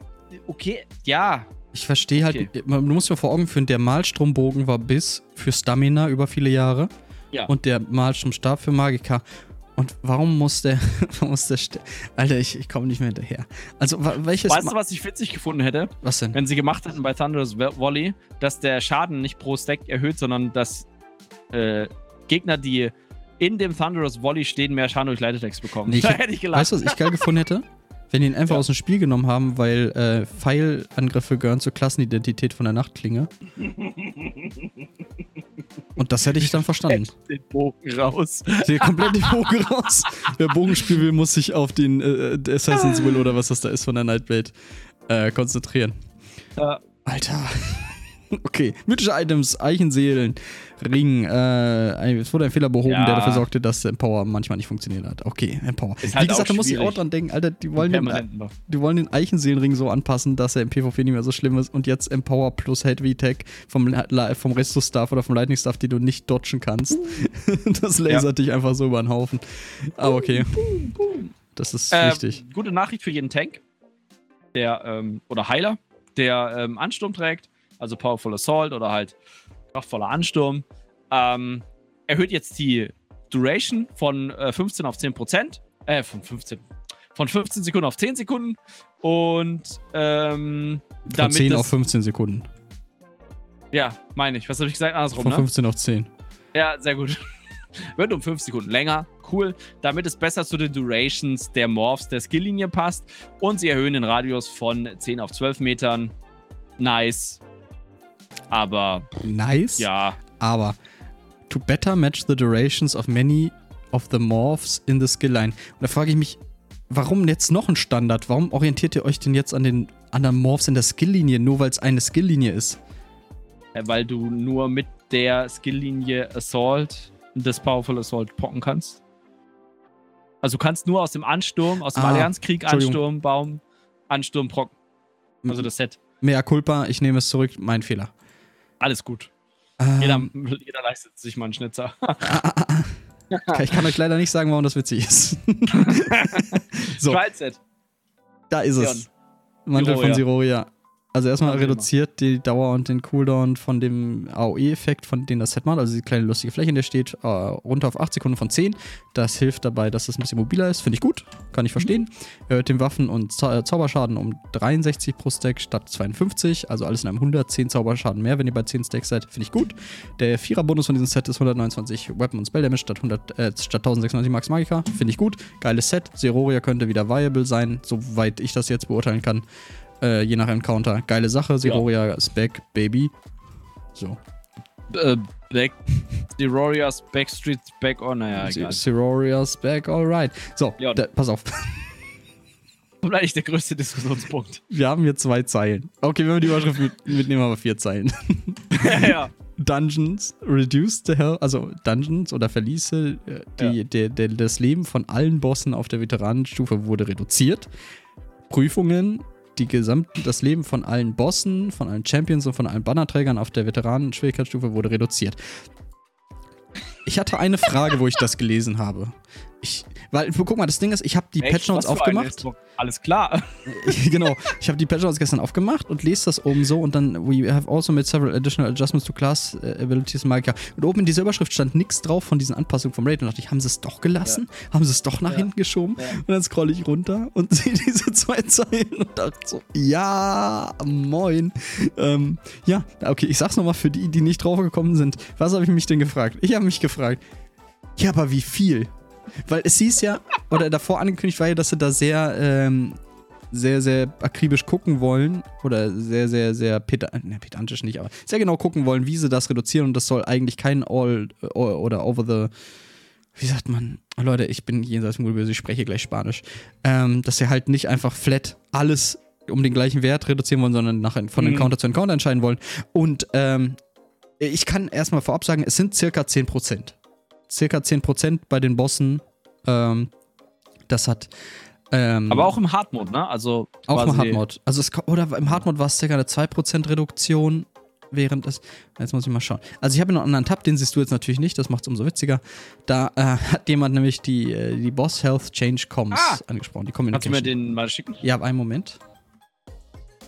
okay, ja. Ich verstehe halt, Okay. man- musst dir vor Augen führen, der Malstrombogen war bis für Stamina über viele Jahre. Ja. Und der Malstromstab für Magika. Und warum muss der, warum muss der, Alter, ich, ich komme nicht mehr hinterher. Also, welches, Weißt Ma- du, was ich witzig gefunden hätte? was denn? Wenn sie gemacht hätten bei Thunderous Volley, dass der Schaden nicht pro Stack erhöht, sondern dass äh, Gegner, die in dem Thunderous Volley stehen, mehr Schaden durch Light Attacks bekommen. Nee, ich da hätt- hätte ich gelacht. Weißt du, was ich geil gefunden hätte? Wenn die ihn einfach Ja. aus dem Spiel genommen haben, weil äh, Pfeilangriffe gehören zur Klassenidentität von der Nachtklinge. Und das hätte ich dann verstanden. den Bogen raus. Der komplett den Bogen raus. Wer Bogenspiel will, muss sich auf den äh, Assassin's Will oder was das da ist von der Nightblade äh, konzentrieren. Ja. Alter. Okay, mythische Items, Eichenseelen, Ring. Äh, es wurde ein Fehler behoben, Ja. der dafür sorgte, dass Empower manchmal nicht funktioniert hat. Okay, Empower. Ist halt Wie gesagt, auch da muss ich auch dran denken, Alter, die wollen, den, die wollen den Eichenseelenring so anpassen, dass er im PvP nicht mehr so schlimm ist und jetzt Empower plus Heavy Tech vom, vom Resto-Staff oder vom Lightning Staff, die du nicht dodgen kannst. das lasert dich einfach so über den Haufen. Aber okay. Das ist Äh, wichtig. Gute Nachricht für jeden Tank, der ähm, oder Heiler, der ähm, Ansturm trägt, also Powerful Assault oder halt kraftvoller Ansturm. Ähm, erhöht jetzt die Duration von äh, 15 auf 10 Prozent. Äh, von 15. Von 15 Sekunden auf 10 Sekunden. Und ähm, Von damit 10 das, auf 15 Sekunden. Ja, meine ich. Was habe ich gesagt? Andersrum, Von ne? 15 auf 10. Ja, sehr gut. Wird um 5 Sekunden länger. Cool. Damit es besser zu den Durations der Morphs der Skilllinie passt. Und sie erhöhen den Radius von 10 auf 12 Metern. Nice. Aber Nice. ja, Aber to better match the durations of many of the morphs in the skill line. Und da frage ich mich, warum jetzt noch ein Standard? Warum orientiert ihr euch denn jetzt an den anderen Morphs in der Skilllinie, nur weil es eine Skilllinie ist? äh, weil du nur mit der Skilllinie Assault das Powerful Assault pocken kannst. Also du kannst nur aus dem Ansturm, aus dem Ah, Allianzkrieg. Ansturm, Baum, Ansturm, Brock. Also das Set. Mea culpa, ich nehme es zurück, mein Fehler. Alles gut. Ähm, Jeder, jeder leistet sich mal einen Schnitzer. ich kann euch leider nicht sagen, warum das witzig ist. so, Trial-Set. da ist es. Mantel von Siroria. Also erstmal reduziert die Dauer und den Cooldown von dem AOE-Effekt, von dem das Set macht, also die kleine lustige Fläche, in der steht, äh, runter auf 8 Sekunden von 10. Das hilft dabei, dass es ein bisschen mobiler ist. Finde ich gut, kann ich verstehen. Erhöht den Waffen- und Zau äh, Zauberschaden um 63 pro Stack statt 52, also alles in einem 110 Zauberschaden mehr, wenn ihr bei 10 Stacks seid. Finde ich gut. Der Vierer-Bonus von diesem Set ist 129 Weapon und Spell Damage statt, 100, äh, statt 1096 Max Magica. Finde ich gut. Geiles Set. Seroria könnte wieder viable sein, soweit ich das jetzt beurteilen kann. Äh, je nach Encounter. Geile Sache. Seroria ist back, Baby. So. Äh, Back. Die Warriors, Backstreet, Back, oh, naja, egal. Seroria's back, alright. So, Ja. da, pass auf. Und eigentlich der größte Diskussionspunkt. Wir haben hier zwei Zeilen. Okay, wenn wir die Überschrift mit, mitnehmen, haben wir vier Zeilen. ja. Dungeons reduced the hell, also Dungeons oder Verliese, äh, die, Ja. der, der, das Leben von allen Bossen auf der Veteranenstufe wurde reduziert. Prüfungen, die gesamt, das Leben von allen Bossen, von allen Champions und von allen Bannerträgern auf der Veteranenschwierigkeitsstufe wurde reduziert. Ich hatte eine Frage, wo ich das gelesen habe. Ich, weil, guck mal, das Ding ist, ich habe die Echt? Patch Notes aufgemacht. Alles klar. genau. Ich habe die Patch Notes gestern aufgemacht und lese das oben so und dann we have also made several additional adjustments to class äh, abilities and Magica. Und oben in dieser Überschrift stand nichts drauf von diesen Anpassungen vom Raid und dachte ich, haben sie es doch gelassen? Haben sie es doch nach Ja. hinten geschoben? Ja. Und dann scrolle ich runter und sehe diese zwei Zeilen und dachte so, ja, moin. Ähm, ja, okay, ich sag's nochmal für die, die nicht draufgekommen sind. Was habe ich mich denn gefragt? Ich habe mich gefragt, ja, aber wie viel? Weil es hieß ja, oder davor angekündigt war ja, dass sie da sehr, ähm, sehr, sehr akribisch gucken wollen. Oder sehr, sehr, sehr peda ne, pedantisch nicht, aber sehr genau gucken wollen, wie sie das reduzieren. Und das soll eigentlich kein All oder Over the. Wie sagt man? Leute, ich bin jenseits vom Böse, ich spreche gleich Spanisch. Ähm, dass sie halt nicht einfach flat alles um den gleichen Wert reduzieren wollen, sondern nach, von Mhm. Encounter zu Encounter entscheiden wollen. Und ähm, ich kann erstmal vorab sagen, es sind circa 10%. Circa 10% bei den Bossen. Ähm, das hat. Ähm, Aber auch im Hardmode, ne? Also auch im Hardmode. Also es, oder im Hardmode war es circa eine 2% Reduktion, während es. Jetzt muss ich mal schauen. Also ich habe noch einen anderen Tab, den siehst du jetzt natürlich nicht, das macht es umso witziger. Da äh, hat jemand nämlich die, äh, die Boss Health Change Comms Ah! angesprochen, die Kannst du mir den mal schicken? ja, einen Moment.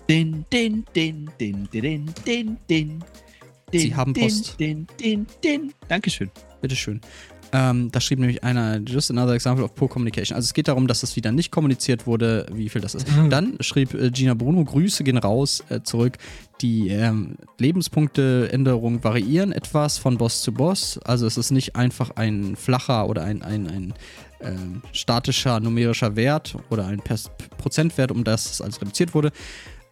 Din, din, din, din, din, din, din. Sie haben Post. Din, din, din. Dankeschön. Bitteschön. Ähm, da schrieb nämlich einer, just another example of poor communication. Also es geht darum, dass es wieder nicht kommuniziert wurde, wie viel das ist. Dann schrieb äh, Gina Bruno, Grüße gehen raus äh, zurück. Die ähm, Lebenspunkteänderungen variieren etwas von Boss zu Boss. Also es ist nicht einfach ein flacher oder ein, ein, ein ähm, statischer numerischer Wert oder ein Prozentwert, um das es als reduziert wurde.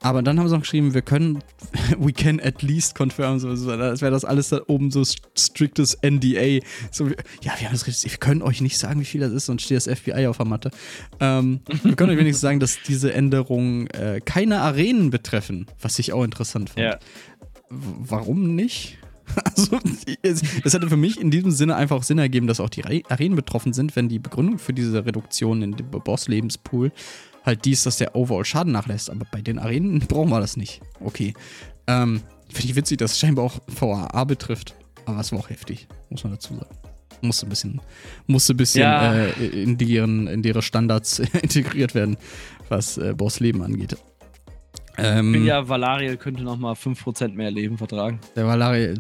Aber dann haben sie noch geschrieben, wir können, we can at least confirm, so, so, als wäre das alles da oben so striktes NDA. So, ja, wir haben das reduziert, wir können euch nicht sagen, wie viel das ist, sonst steht das FBI auf der Matte. Ähm, wir können euch wenigstens sagen, dass diese Änderungen äh, keine Arenen betreffen, was ich auch interessant fand. Ja. Warum nicht? Also, es, es hätte für mich in diesem Sinne einfach Sinn ergeben, dass auch die Re- Arenen betroffen sind, wenn die Begründung für diese Reduktion in dem Boss-Lebenspool halt dies, dass der Overall-Schaden nachlässt. Aber bei den Arenen brauchen wir das nicht. Okay. Ähm, Finde ich witzig, dass es scheinbar auch VAA betrifft. Aber es war auch heftig, muss man dazu sagen. Musste ein bisschen, musste ein bisschen Ja. äh, in, deren, in deren Standards integriert werden, was äh, Boss-Leben angeht. Ähm, Ich bin ja, Valariel könnte nochmal 5% mehr Leben vertragen. Der Valari.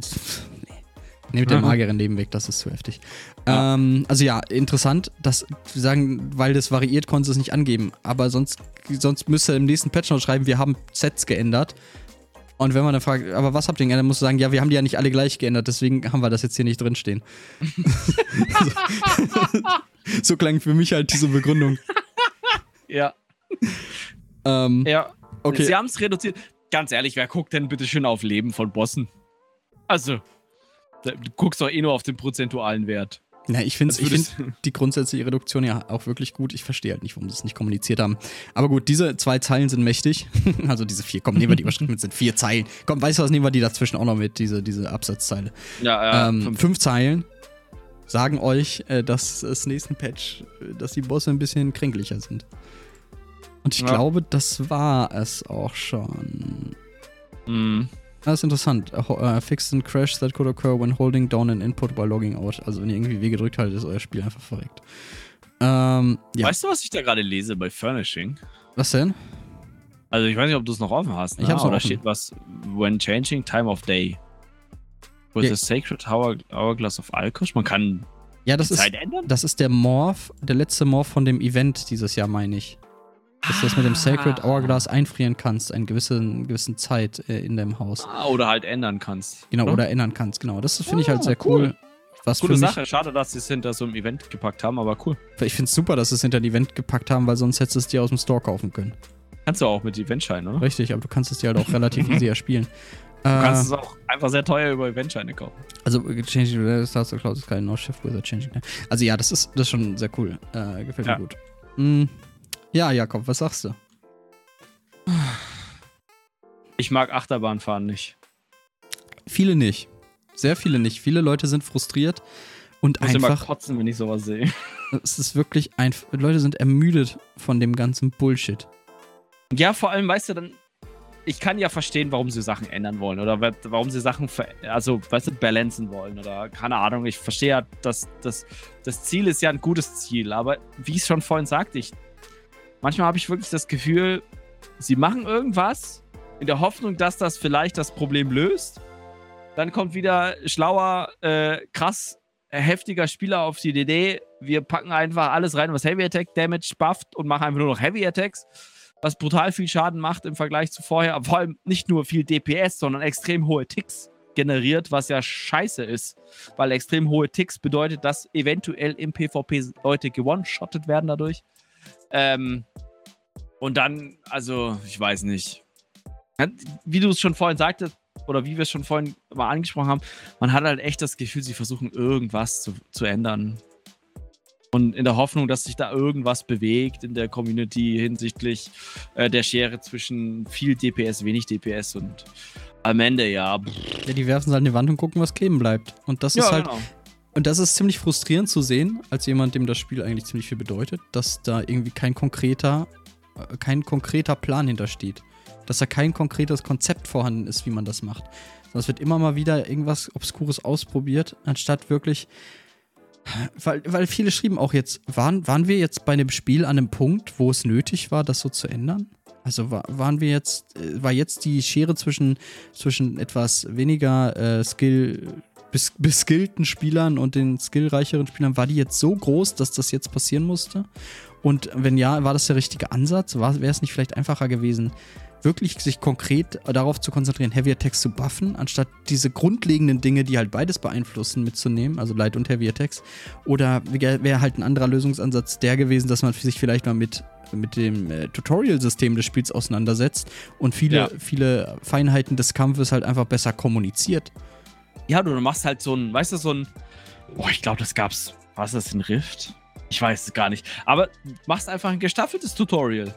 Nehmt den mageren Leben weg, das ist zu heftig. Ja. Ähm, also ja, interessant, dass wir sagen, weil das variiert, konnten sie es nicht angeben. Aber sonst, sonst müsste er im nächsten Patch noch schreiben, wir haben Sets geändert. Und wenn man dann fragt, aber was habt ihr denn geändert, musst du sagen, ja, wir haben die ja nicht alle gleich geändert, deswegen haben wir das jetzt hier nicht drinstehen. so, so klang für mich halt diese Begründung. Ja. Ähm, Ja. Okay. Sie haben es reduziert. Ganz ehrlich, wer guckt denn bitte schön auf Leben von Bossen? Also, da- du guckst doch eh nur auf den prozentualen Wert. Na, ich finde Das ich find die grundsätzliche Reduktion ja auch wirklich gut. Ich verstehe halt nicht, warum sie es nicht kommuniziert haben. Aber gut, diese zwei Zeilen sind mächtig. also diese vier, komm, nehmen wir die Überschrift mit, sind vier Zeilen. Komm, weißt du was, nehmen wir die dazwischen auch noch mit, diese, diese Absatzzeile. Ja, ähm, fünf. Zeilen. sagen euch, äh, dass das nächste Patch, äh, dass die Bosse ein bisschen kränklicher sind. Und ich Ja. glaube, das war es auch schon. Mhm. Das ist interessant. Uh, fixed and crash that could occur when holding down an input while logging out. Also wenn ihr irgendwie W gedrückt haltet, ist euer Spiel einfach verreckt. Ähm, ja. Weißt du, was ich da gerade lese bei Furnishing? Was denn? Also ich weiß nicht, ob du es noch offen hast. Ne? Ich hab's noch Aber da offen. steht was, when changing time of day. With Ja. the sacred hour, hourglass of Alkosch. Man kann Ja, das die ist, Zeit ändern? das ist der Morph, der letzte Morph von dem Event dieses Jahr, meine ich. Dass du das mit dem Sacred Ah. Hourglass einfrieren kannst, eine gewisse, gewissen Zeit äh, in deinem Haus. Ah, oder halt ändern kannst. Genau, oder? oder ändern kannst, genau. Das finde ich halt Ah, sehr cool. cool. Was mich, Sache. Schade, dass sie es hinter so einem Event gepackt haben, aber cool. Ich finde es super, dass sie es hinter ein Event gepackt haben, weil sonst hättest du es dir aus dem Store kaufen können. Kannst du auch mit Eventscheinen, oder? Richtig, aber du kannst es dir halt auch relativ easy erspielen. Du kannst Äh, es auch einfach sehr teuer über Eventscheine kaufen. also, Changing the Stars of Cloud Sky, No Shift Wizard Changing Time. Also, ja, das ist, das ist schon sehr cool. Äh, gefällt Ja. mir gut. Mm, ja, Jakob, was sagst du? Ich mag Achterbahnfahren nicht. Viele nicht. Sehr viele nicht. Viele Leute sind frustriert und Ich muss immer einfach, kotzen, wenn ich sowas sehe. es ist wirklich einfach, Leute sind ermüdet von dem ganzen Bullshit. Ja, vor allem, weißt du, dann. Ich kann ja verstehen, warum sie Sachen ändern wollen oder wa- warum sie Sachen, also, weißt du, balancen wollen oder keine Ahnung. Ich verstehe ja, dass das, das Ziel ist ja ein gutes Ziel, aber wie ich es schon vorhin sagte, ich, manchmal habe ich wirklich das Gefühl, sie machen irgendwas in der Hoffnung, dass das vielleicht das Problem löst. Dann kommt wieder schlauer, äh, krass äh, heftiger Spieler auf die Idee. Wir packen einfach alles rein, was Heavy Attack Damage bufft und machen einfach nur noch Heavy Attacks was brutal viel Schaden macht im Vergleich zu vorher, vor allem nicht nur viel DPS, sondern extrem hohe Ticks generiert, was ja scheiße ist, weil extrem hohe Ticks bedeutet, dass eventuell im PvP Leute gewone-shottet werden dadurch. Ähm, und dann, also, ich weiß nicht. Ja, Wie du es schon vorhin sagtest, oder wie wir es schon vorhin mal angesprochen haben, man hat halt echt das Gefühl, sie versuchen irgendwas zu, zu ändern. Und in der Hoffnung, dass sich da irgendwas bewegt in der Community hinsichtlich äh, der Schere zwischen viel DPS, wenig DPS und am Ende, ja. pff, Ja, die werfen es halt in die Wand und gucken, was kleben bleibt. Und das ist halt, genau. Und das ist ziemlich frustrierend zu sehen, als jemand, dem das Spiel eigentlich ziemlich viel bedeutet, dass da irgendwie kein konkreter, äh, kein konkreter Plan hintersteht. Dass da kein konkretes Konzept vorhanden ist, wie man das macht. Sondern es wird immer mal wieder irgendwas Obskures ausprobiert, anstatt wirklich. Weil, weil viele schrieben auch jetzt, waren, waren wir jetzt bei einem Spiel an einem Punkt, wo es nötig war, das so zu ändern? Also war, waren wir jetzt, äh, war jetzt die Schere zwischen, zwischen etwas weniger äh, Skill, bes beskillten Spielern und den skillreicheren Spielern, war die jetzt so groß, dass das jetzt passieren musste? Und wenn ja, war das der richtige Ansatz? Wäre es nicht vielleicht einfacher gewesen, wirklich sich konkret darauf zu konzentrieren, Heavy Attacks zu buffen, anstatt diese grundlegenden Dinge, die halt beides beeinflussen, mitzunehmen, also Light und Heavy Attacks? Oder wäre wär halt ein anderer Lösungsansatz der gewesen, dass man sich vielleicht mal mit, mit dem äh, Tutorial-System des Spiels auseinandersetzt und viele, Ja. viele Feinheiten des Kampfes halt einfach besser kommuniziert? Ja, du machst halt so ein, weißt du, so ein, boah, ich glaube, das gab's, was ist das, ein Rift? Ich weiß es gar nicht. Aber machst einfach ein gestaffeltes Tutorial.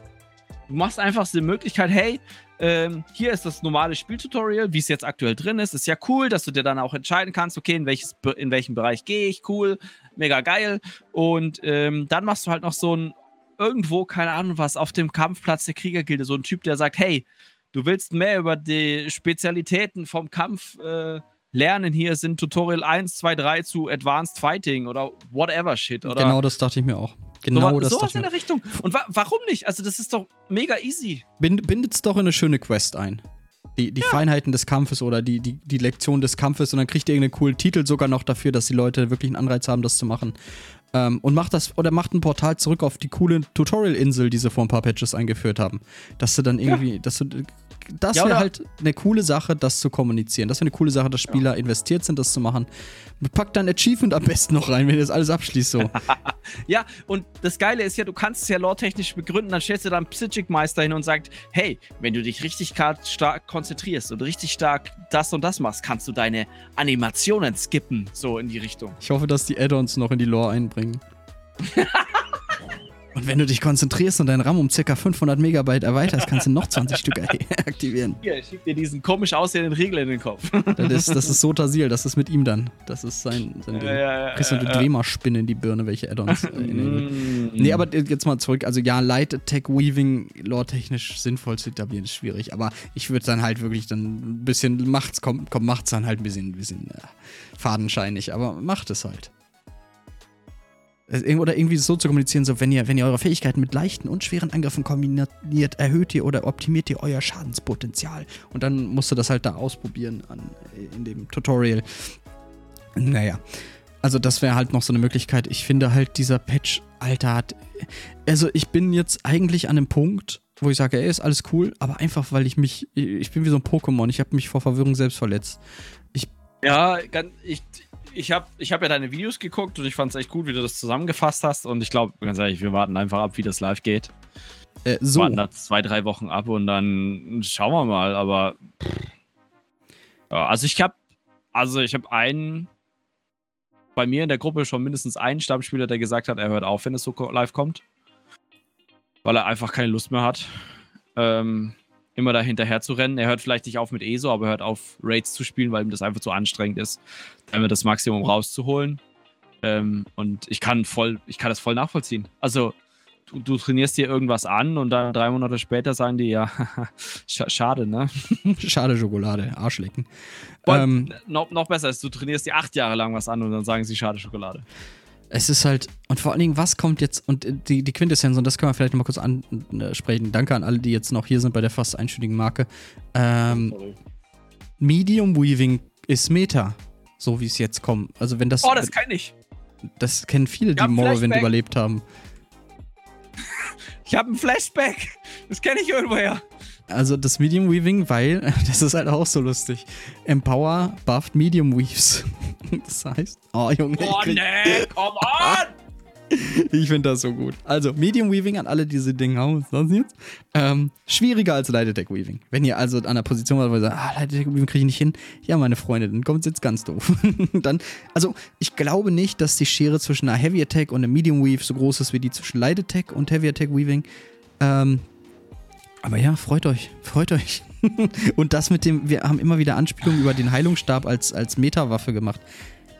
Du machst einfach die Möglichkeit, hey, ähm, hier ist das normale Spieltutorial, wie es jetzt aktuell drin ist. Ist ja cool, dass du dir dann auch entscheiden kannst, okay, in, welches, in welchem Bereich gehe ich, cool, mega geil. Und ähm, dann machst du halt noch so ein, irgendwo, keine Ahnung was, auf dem Kampfplatz der Kriegergilde, so ein Typ, der sagt, hey, du willst mehr über die Spezialitäten vom Kampf äh, lernen. Hier sind Tutorial 1, 2, 3 zu Advanced Fighting oder whatever shit. Oder genau das dachte ich mir auch. Genau sowas, das sowas in der Richtung. Und wa warum nicht? Also, das ist doch mega easy. Bind, bindet's doch in eine schöne Quest ein. Die, die Feinheiten des Kampfes oder die, die, die Lektion des Kampfes und dann kriegt ihr irgendeinen coolen Titel sogar noch dafür, dass die Leute wirklich einen Anreiz haben, das zu machen. Ähm, und macht das, oder macht ein Portal zurück auf die coole Tutorial-Insel, die sie vor ein paar Patches eingeführt haben. Dass du dann irgendwie, dass du. Das Ja, wäre halt eine coole Sache, das zu kommunizieren. Das wäre eine coole Sache, dass Spieler investiert sind, das zu machen. Packt dann Achievement am besten noch rein, wenn ihr das alles abschließt so. Ja, und das Geile ist ja, du kannst es ja lore-technisch begründen, dann stellst du da einen Psychic-Meister hin und sagst, hey, wenn du dich richtig stark konzentrierst und richtig stark das und das machst, kannst du deine Animationen skippen, so in die Richtung. Ich hoffe, dass die Add-ons noch in die Lore einbringen. Und wenn du dich konzentrierst und deinen RAM um ca. 500 Megabyte erweiterst, kannst du noch 20 Stück aktivieren. Hier, ich schieb dir diesen komisch aussehenden Riegel in den Kopf. Das ist, das ist Sotasil, das ist mit ihm dann. Das ist sein, sein Ding. Ja, ja, ja, Kriegst du eine ja, ja. Drehmaspinne in die Birne, welche Add-ons. Äh. Mm. nee, aber jetzt mal zurück. Also ja, Light Attack Weaving lore-technisch sinnvoll zu etablieren ist schwierig. Aber ich würde dann halt wirklich dann ein bisschen, macht's, kommt, kommt macht's dann halt ein bisschen, ein bisschen äh, fadenscheinig. Aber macht es halt. Irg- Oder irgendwie so zu kommunizieren, so wenn ihr, wenn ihr eure Fähigkeiten mit leichten und schweren Angriffen kombiniert, erhöht ihr oder optimiert ihr euer Schadenspotenzial. Und dann musst du das halt da ausprobieren an, in dem Tutorial. Naja. Also das wäre halt noch so eine Möglichkeit. Ich finde halt dieser Patch, Alter, hat. Also ich bin jetzt eigentlich an einem Punkt, wo ich sage, ey, ist alles cool, aber einfach weil ich mich, ich bin wie so ein Pokémon. Ich habe mich vor Verwirrung selbst verletzt. Ja, ich, ich habe ich hab ja deine Videos geguckt und ich fand es echt gut, wie du das zusammengefasst hast. Und ich glaube, ganz ehrlich, wir warten einfach ab, wie das live geht. Äh, so. Warten da zwei, drei Wochen ab und dann schauen wir mal. Aber ja, also ich habe also ich habe einen bei mir in der Gruppe schon mindestens einen Stammspieler, der gesagt hat, er hört auf, wenn es so live kommt. Weil er einfach keine Lust mehr hat. Ähm, immer da hinterher zu rennen. Er hört vielleicht nicht auf mit ESO, aber er hört auf, Raids zu spielen, weil ihm das einfach zu anstrengend ist, einfach das Maximum rauszuholen. Ähm, und ich kann voll, ich kann das voll nachvollziehen. Also, du, du trainierst dir irgendwas an und dann drei Monate später sagen die, ja, scha- schade, ne? Schade Schokolade, Arschlecken. Ähm, noch, noch besser ist, du trainierst dir acht Jahre lang was an und dann sagen sie, schade Schokolade. Es ist halt, und vor allen Dingen, was kommt jetzt, und äh, die, die Quintessenz, und das können wir vielleicht nochmal kurz ansprechen. Danke an alle, die jetzt noch hier sind bei der fast einstündigen Marke. Ähm, Sorry. Medium Weaving ist Meta, so wie es jetzt kommt. Also wenn das, Oh, das kann ich. das kennen viele, die Morrowind überlebt haben. Ich habe ein Flashback. Das kenne ich irgendwoher. Also das Medium Weaving, weil, das ist halt auch so lustig. Empower bufft Medium Weaves. Das heißt, oh Junge, Oh, nee, come on! ich finde das so gut. Also Medium Weaving an alle, die diese Dinge haben, das jetzt? Ähm, schwieriger als Light Attack Weaving. Wenn ihr also an der Position seid, wo ihr sagt, ah, Light Attack Weaving kriege ich nicht hin, ja, meine Freunde, dann kommt es jetzt ganz doof. dann, also ich glaube nicht, dass die Schere zwischen einer Heavy Attack und einem Medium Weave so groß ist wie die zwischen Light Attack und Heavy Attack Weaving. Ähm, aber ja, freut euch, freut euch. Und das mit dem, wir haben immer wieder Anspielungen über den Heilungsstab als, als Metawaffe gemacht.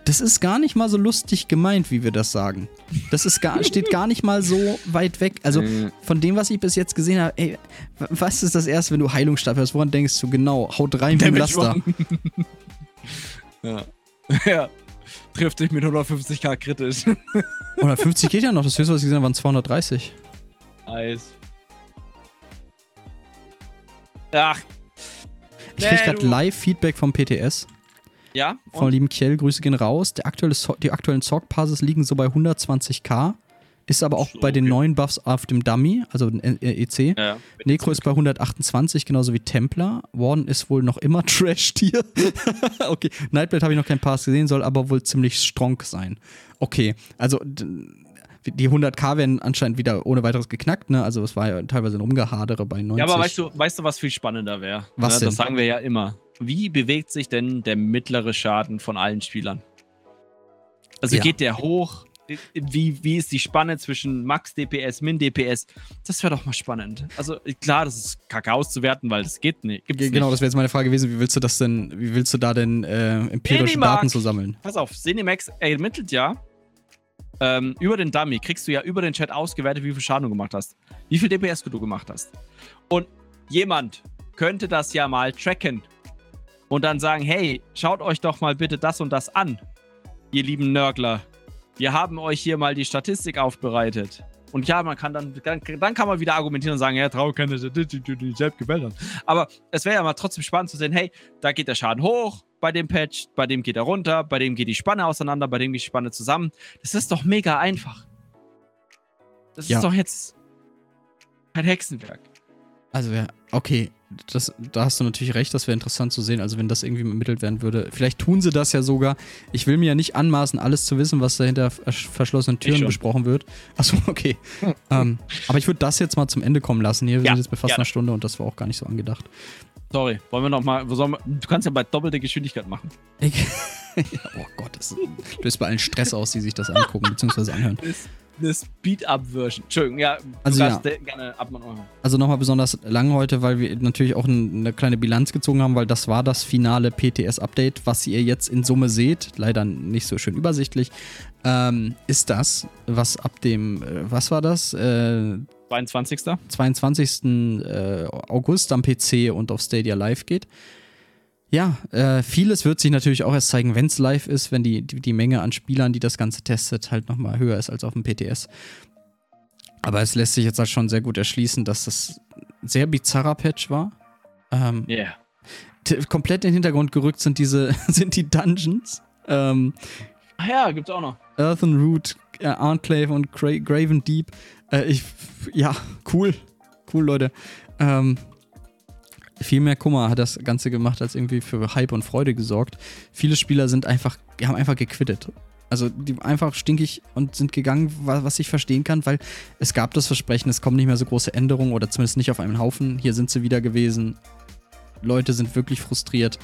Das ist gar nicht mal so lustig gemeint, wie wir das sagen. Das ist gar, steht gar nicht mal so weit weg. Also Mhm. von dem, was ich bis jetzt gesehen habe, ey, was ist das erste, wenn du Heilungsstab hörst? Woran denkst du genau? Haut rein wie ein Damage Laster. Ja. ja. Trifft dich mit 150k kritisch. 150 geht ja noch, das höchste, was ich gesehen habe, waren 230. Eis. Ach. Ich krieg gerade Live-Feedback vom PTS. Ja? Von Und? lieben Kjell, Grüße gehen raus. Der aktuelle so die aktuellen Sorg-Passes liegen so bei 120k. Ist aber auch So, bei den okay. neuen Buffs auf dem Dummy, also äh, EC. Ja. Necro ist bei 128, genauso wie Templar. Warden ist wohl noch immer Trash-Tier. okay, Nightblade habe ich noch keinen Pass gesehen, soll aber wohl ziemlich strong sein. Okay, also die 100k werden anscheinend wieder ohne weiteres geknackt, ne? Also es war ja teilweise ein Rumgehadere bei 90. Ja, aber weißt du, weißt du, was viel spannender wäre? Was denn? Das sagen wir ja immer. Wie bewegt sich denn der mittlere Schaden von allen Spielern? Also Ja. geht der hoch? Wie, wie ist die Spanne zwischen Max DPS, Min DPS? Das wäre doch mal spannend. Also klar, das ist kacke auszuwerten, weil das geht nicht. Gibt's Ge- Genau, nicht. das wäre jetzt meine Frage gewesen. Wie willst du das denn, wie willst du da denn äh, empirische. Daten zu sammeln? Pass auf, Cinemax ermittelt ja ähm, über den Dummy, kriegst du ja über den Chat ausgewertet, wie viel Schaden du gemacht hast. Wie viel DPS du gemacht hast. Und jemand könnte das ja mal tracken und dann sagen, hey, schaut euch doch mal bitte das und das an, ihr lieben Nörgler. Wir haben euch hier mal die Statistik aufbereitet. Und ja, man kann dann, dann, dann kann man wieder argumentieren und sagen, ja, trau die du selbst gewählt hast. Aber es wäre ja mal trotzdem spannend zu sehen, hey, da geht der Schaden hoch bei dem Patch, bei dem geht er runter, bei dem geht die Spanne auseinander, bei dem geht die Spanne zusammen. Das ist doch mega einfach. Das Ja. ist doch jetzt kein Hexenwerk. Also ja, okay, das, da hast du natürlich recht, das wäre interessant zu sehen, also wenn das irgendwie ermittelt werden würde. Vielleicht tun sie das ja sogar. Ich will mir ja nicht anmaßen, alles zu wissen, was da hinter versch- verschlossenen Türen besprochen wird. Achso, okay. ähm, aber ich würde das jetzt mal zum Ende kommen lassen. Hier, wir Ja, sind jetzt bei fast gerne. einer Stunde und das war auch gar nicht so angedacht. Sorry, wollen wir nochmal, du kannst ja bei doppelter Geschwindigkeit machen. Ich, ja, oh Gott, das löst bei allen Stress aus, die sich das angucken bzw. anhören. eine Speed-Up-Version. Entschuldigung, ja, Also ja. gerne ab und an. Also nochmal besonders lang heute, weil wir natürlich auch ein, eine kleine Bilanz gezogen haben, weil das war das finale PTS-Update, was ihr jetzt in Summe seht. Leider nicht so schön übersichtlich. Ähm, ist das, was ab dem, äh, was war das? Äh, 22. 22. Äh, August am PC und auf Stadia Live geht. Ja, äh, vieles wird sich natürlich auch erst zeigen, wenn es live ist, wenn die, die, die Menge an Spielern, die das Ganze testet, halt nochmal höher ist als auf dem PTS. Aber es lässt sich jetzt halt schon sehr gut erschließen, dass das ein sehr bizarrer Patch war. Ähm, Yeah. t- komplett in den Hintergrund gerückt sind diese, sind die Dungeons. Ähm, Ach ja, gibt's auch noch. Earthen Root, äh, Enclave und Gra Graven Deep. Äh, ich, ja, cool. Cool, Leute. Ähm, viel mehr Kummer hat das Ganze gemacht, als irgendwie für Hype und Freude gesorgt. Viele Spieler sind einfach, die haben einfach gequittet. Also die einfach stinkig und sind gegangen, wa- was ich verstehen kann, weil es gab das Versprechen, es kommen nicht mehr so große Änderungen oder zumindest nicht auf einem Haufen. Hier sind sie wieder gewesen. Leute sind wirklich frustriert.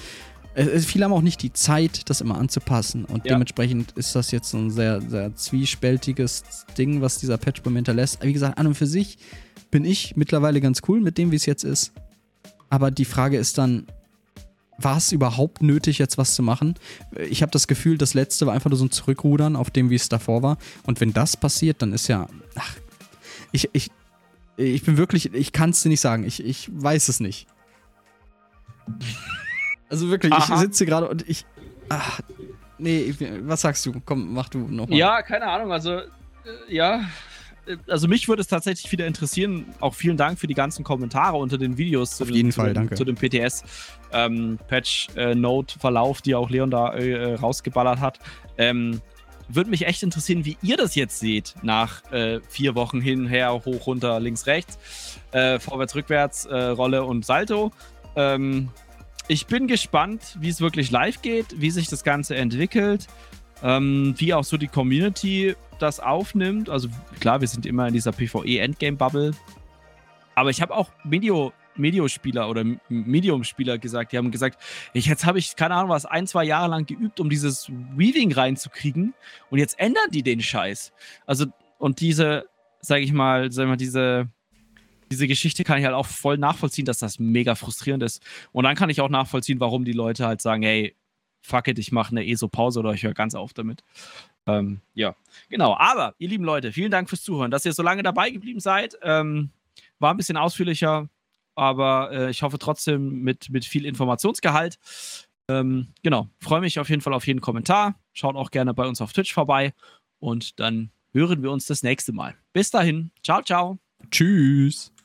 Es, es, viele haben auch nicht die Zeit, das immer anzupassen. Und Ja. dementsprechend ist das jetzt so ein sehr, sehr zwiespältiges Ding, was dieser Patch bei mir hinterlässt. Wie gesagt, an und für sich bin ich mittlerweile ganz cool mit dem, wie es jetzt ist. Aber die Frage ist dann, war es überhaupt nötig, jetzt was zu machen? Ich habe das Gefühl, das letzte war einfach nur so ein Zurückrudern auf dem, wie es davor war. Und wenn das passiert, dann ist ja. Ach, ich, ich, ich bin wirklich, ich kann es dir nicht sagen. Ich, ich weiß es nicht. Also wirklich, Aha. ich sitze gerade und ich. Ach, nee, was sagst du? Komm, mach du nochmal. Ja, keine Ahnung, also, äh, ja. Äh, Also mich würde es tatsächlich wieder interessieren. Auch vielen Dank für die ganzen Kommentare unter den Videos zu, Auf dem- jeden zu, Fall, dem, danke. zu dem PTS ähm, Patch äh, Note Verlauf, die auch Leon da äh, rausgeballert hat. Ähm, würde mich echt interessieren, wie ihr das jetzt seht nach äh, vier Wochen hin, her, hoch, runter, links, rechts, äh, vorwärts, rückwärts, äh, Rolle und Salto. Ähm, ich bin gespannt, wie es wirklich live geht, wie sich das Ganze entwickelt, ähm, wie auch so die Community das aufnimmt. Also klar, wir sind immer in dieser PvE-Endgame-Bubble. Aber ich habe auch Medio, Mediospieler oder Medium-Spieler gesagt, die haben gesagt, ich, jetzt habe ich, keine Ahnung was, ein, zwei Jahre lang geübt, um dieses Weaving reinzukriegen und jetzt ändern die den Scheiß. Also, und diese, sage ich mal, sag ich mal, diese, diese Geschichte kann ich halt auch voll nachvollziehen, dass das mega frustrierend ist. Und dann kann ich auch nachvollziehen, warum die Leute halt sagen, hey, fuck it, ich mache eine ESO-Pause oder ich höre ganz auf damit. Ähm, ja, genau. Aber, ihr lieben Leute, vielen Dank fürs Zuhören, dass ihr so lange dabei geblieben seid. Ähm, war ein bisschen ausführlicher, aber äh, ich hoffe trotzdem mit, mit viel Informationsgehalt. Ähm, genau, freue mich auf jeden Fall auf jeden Kommentar. Schaut auch gerne bei uns auf Twitch vorbei und dann hören wir uns das nächste Mal. Bis dahin, ciao, ciao. Tschüss.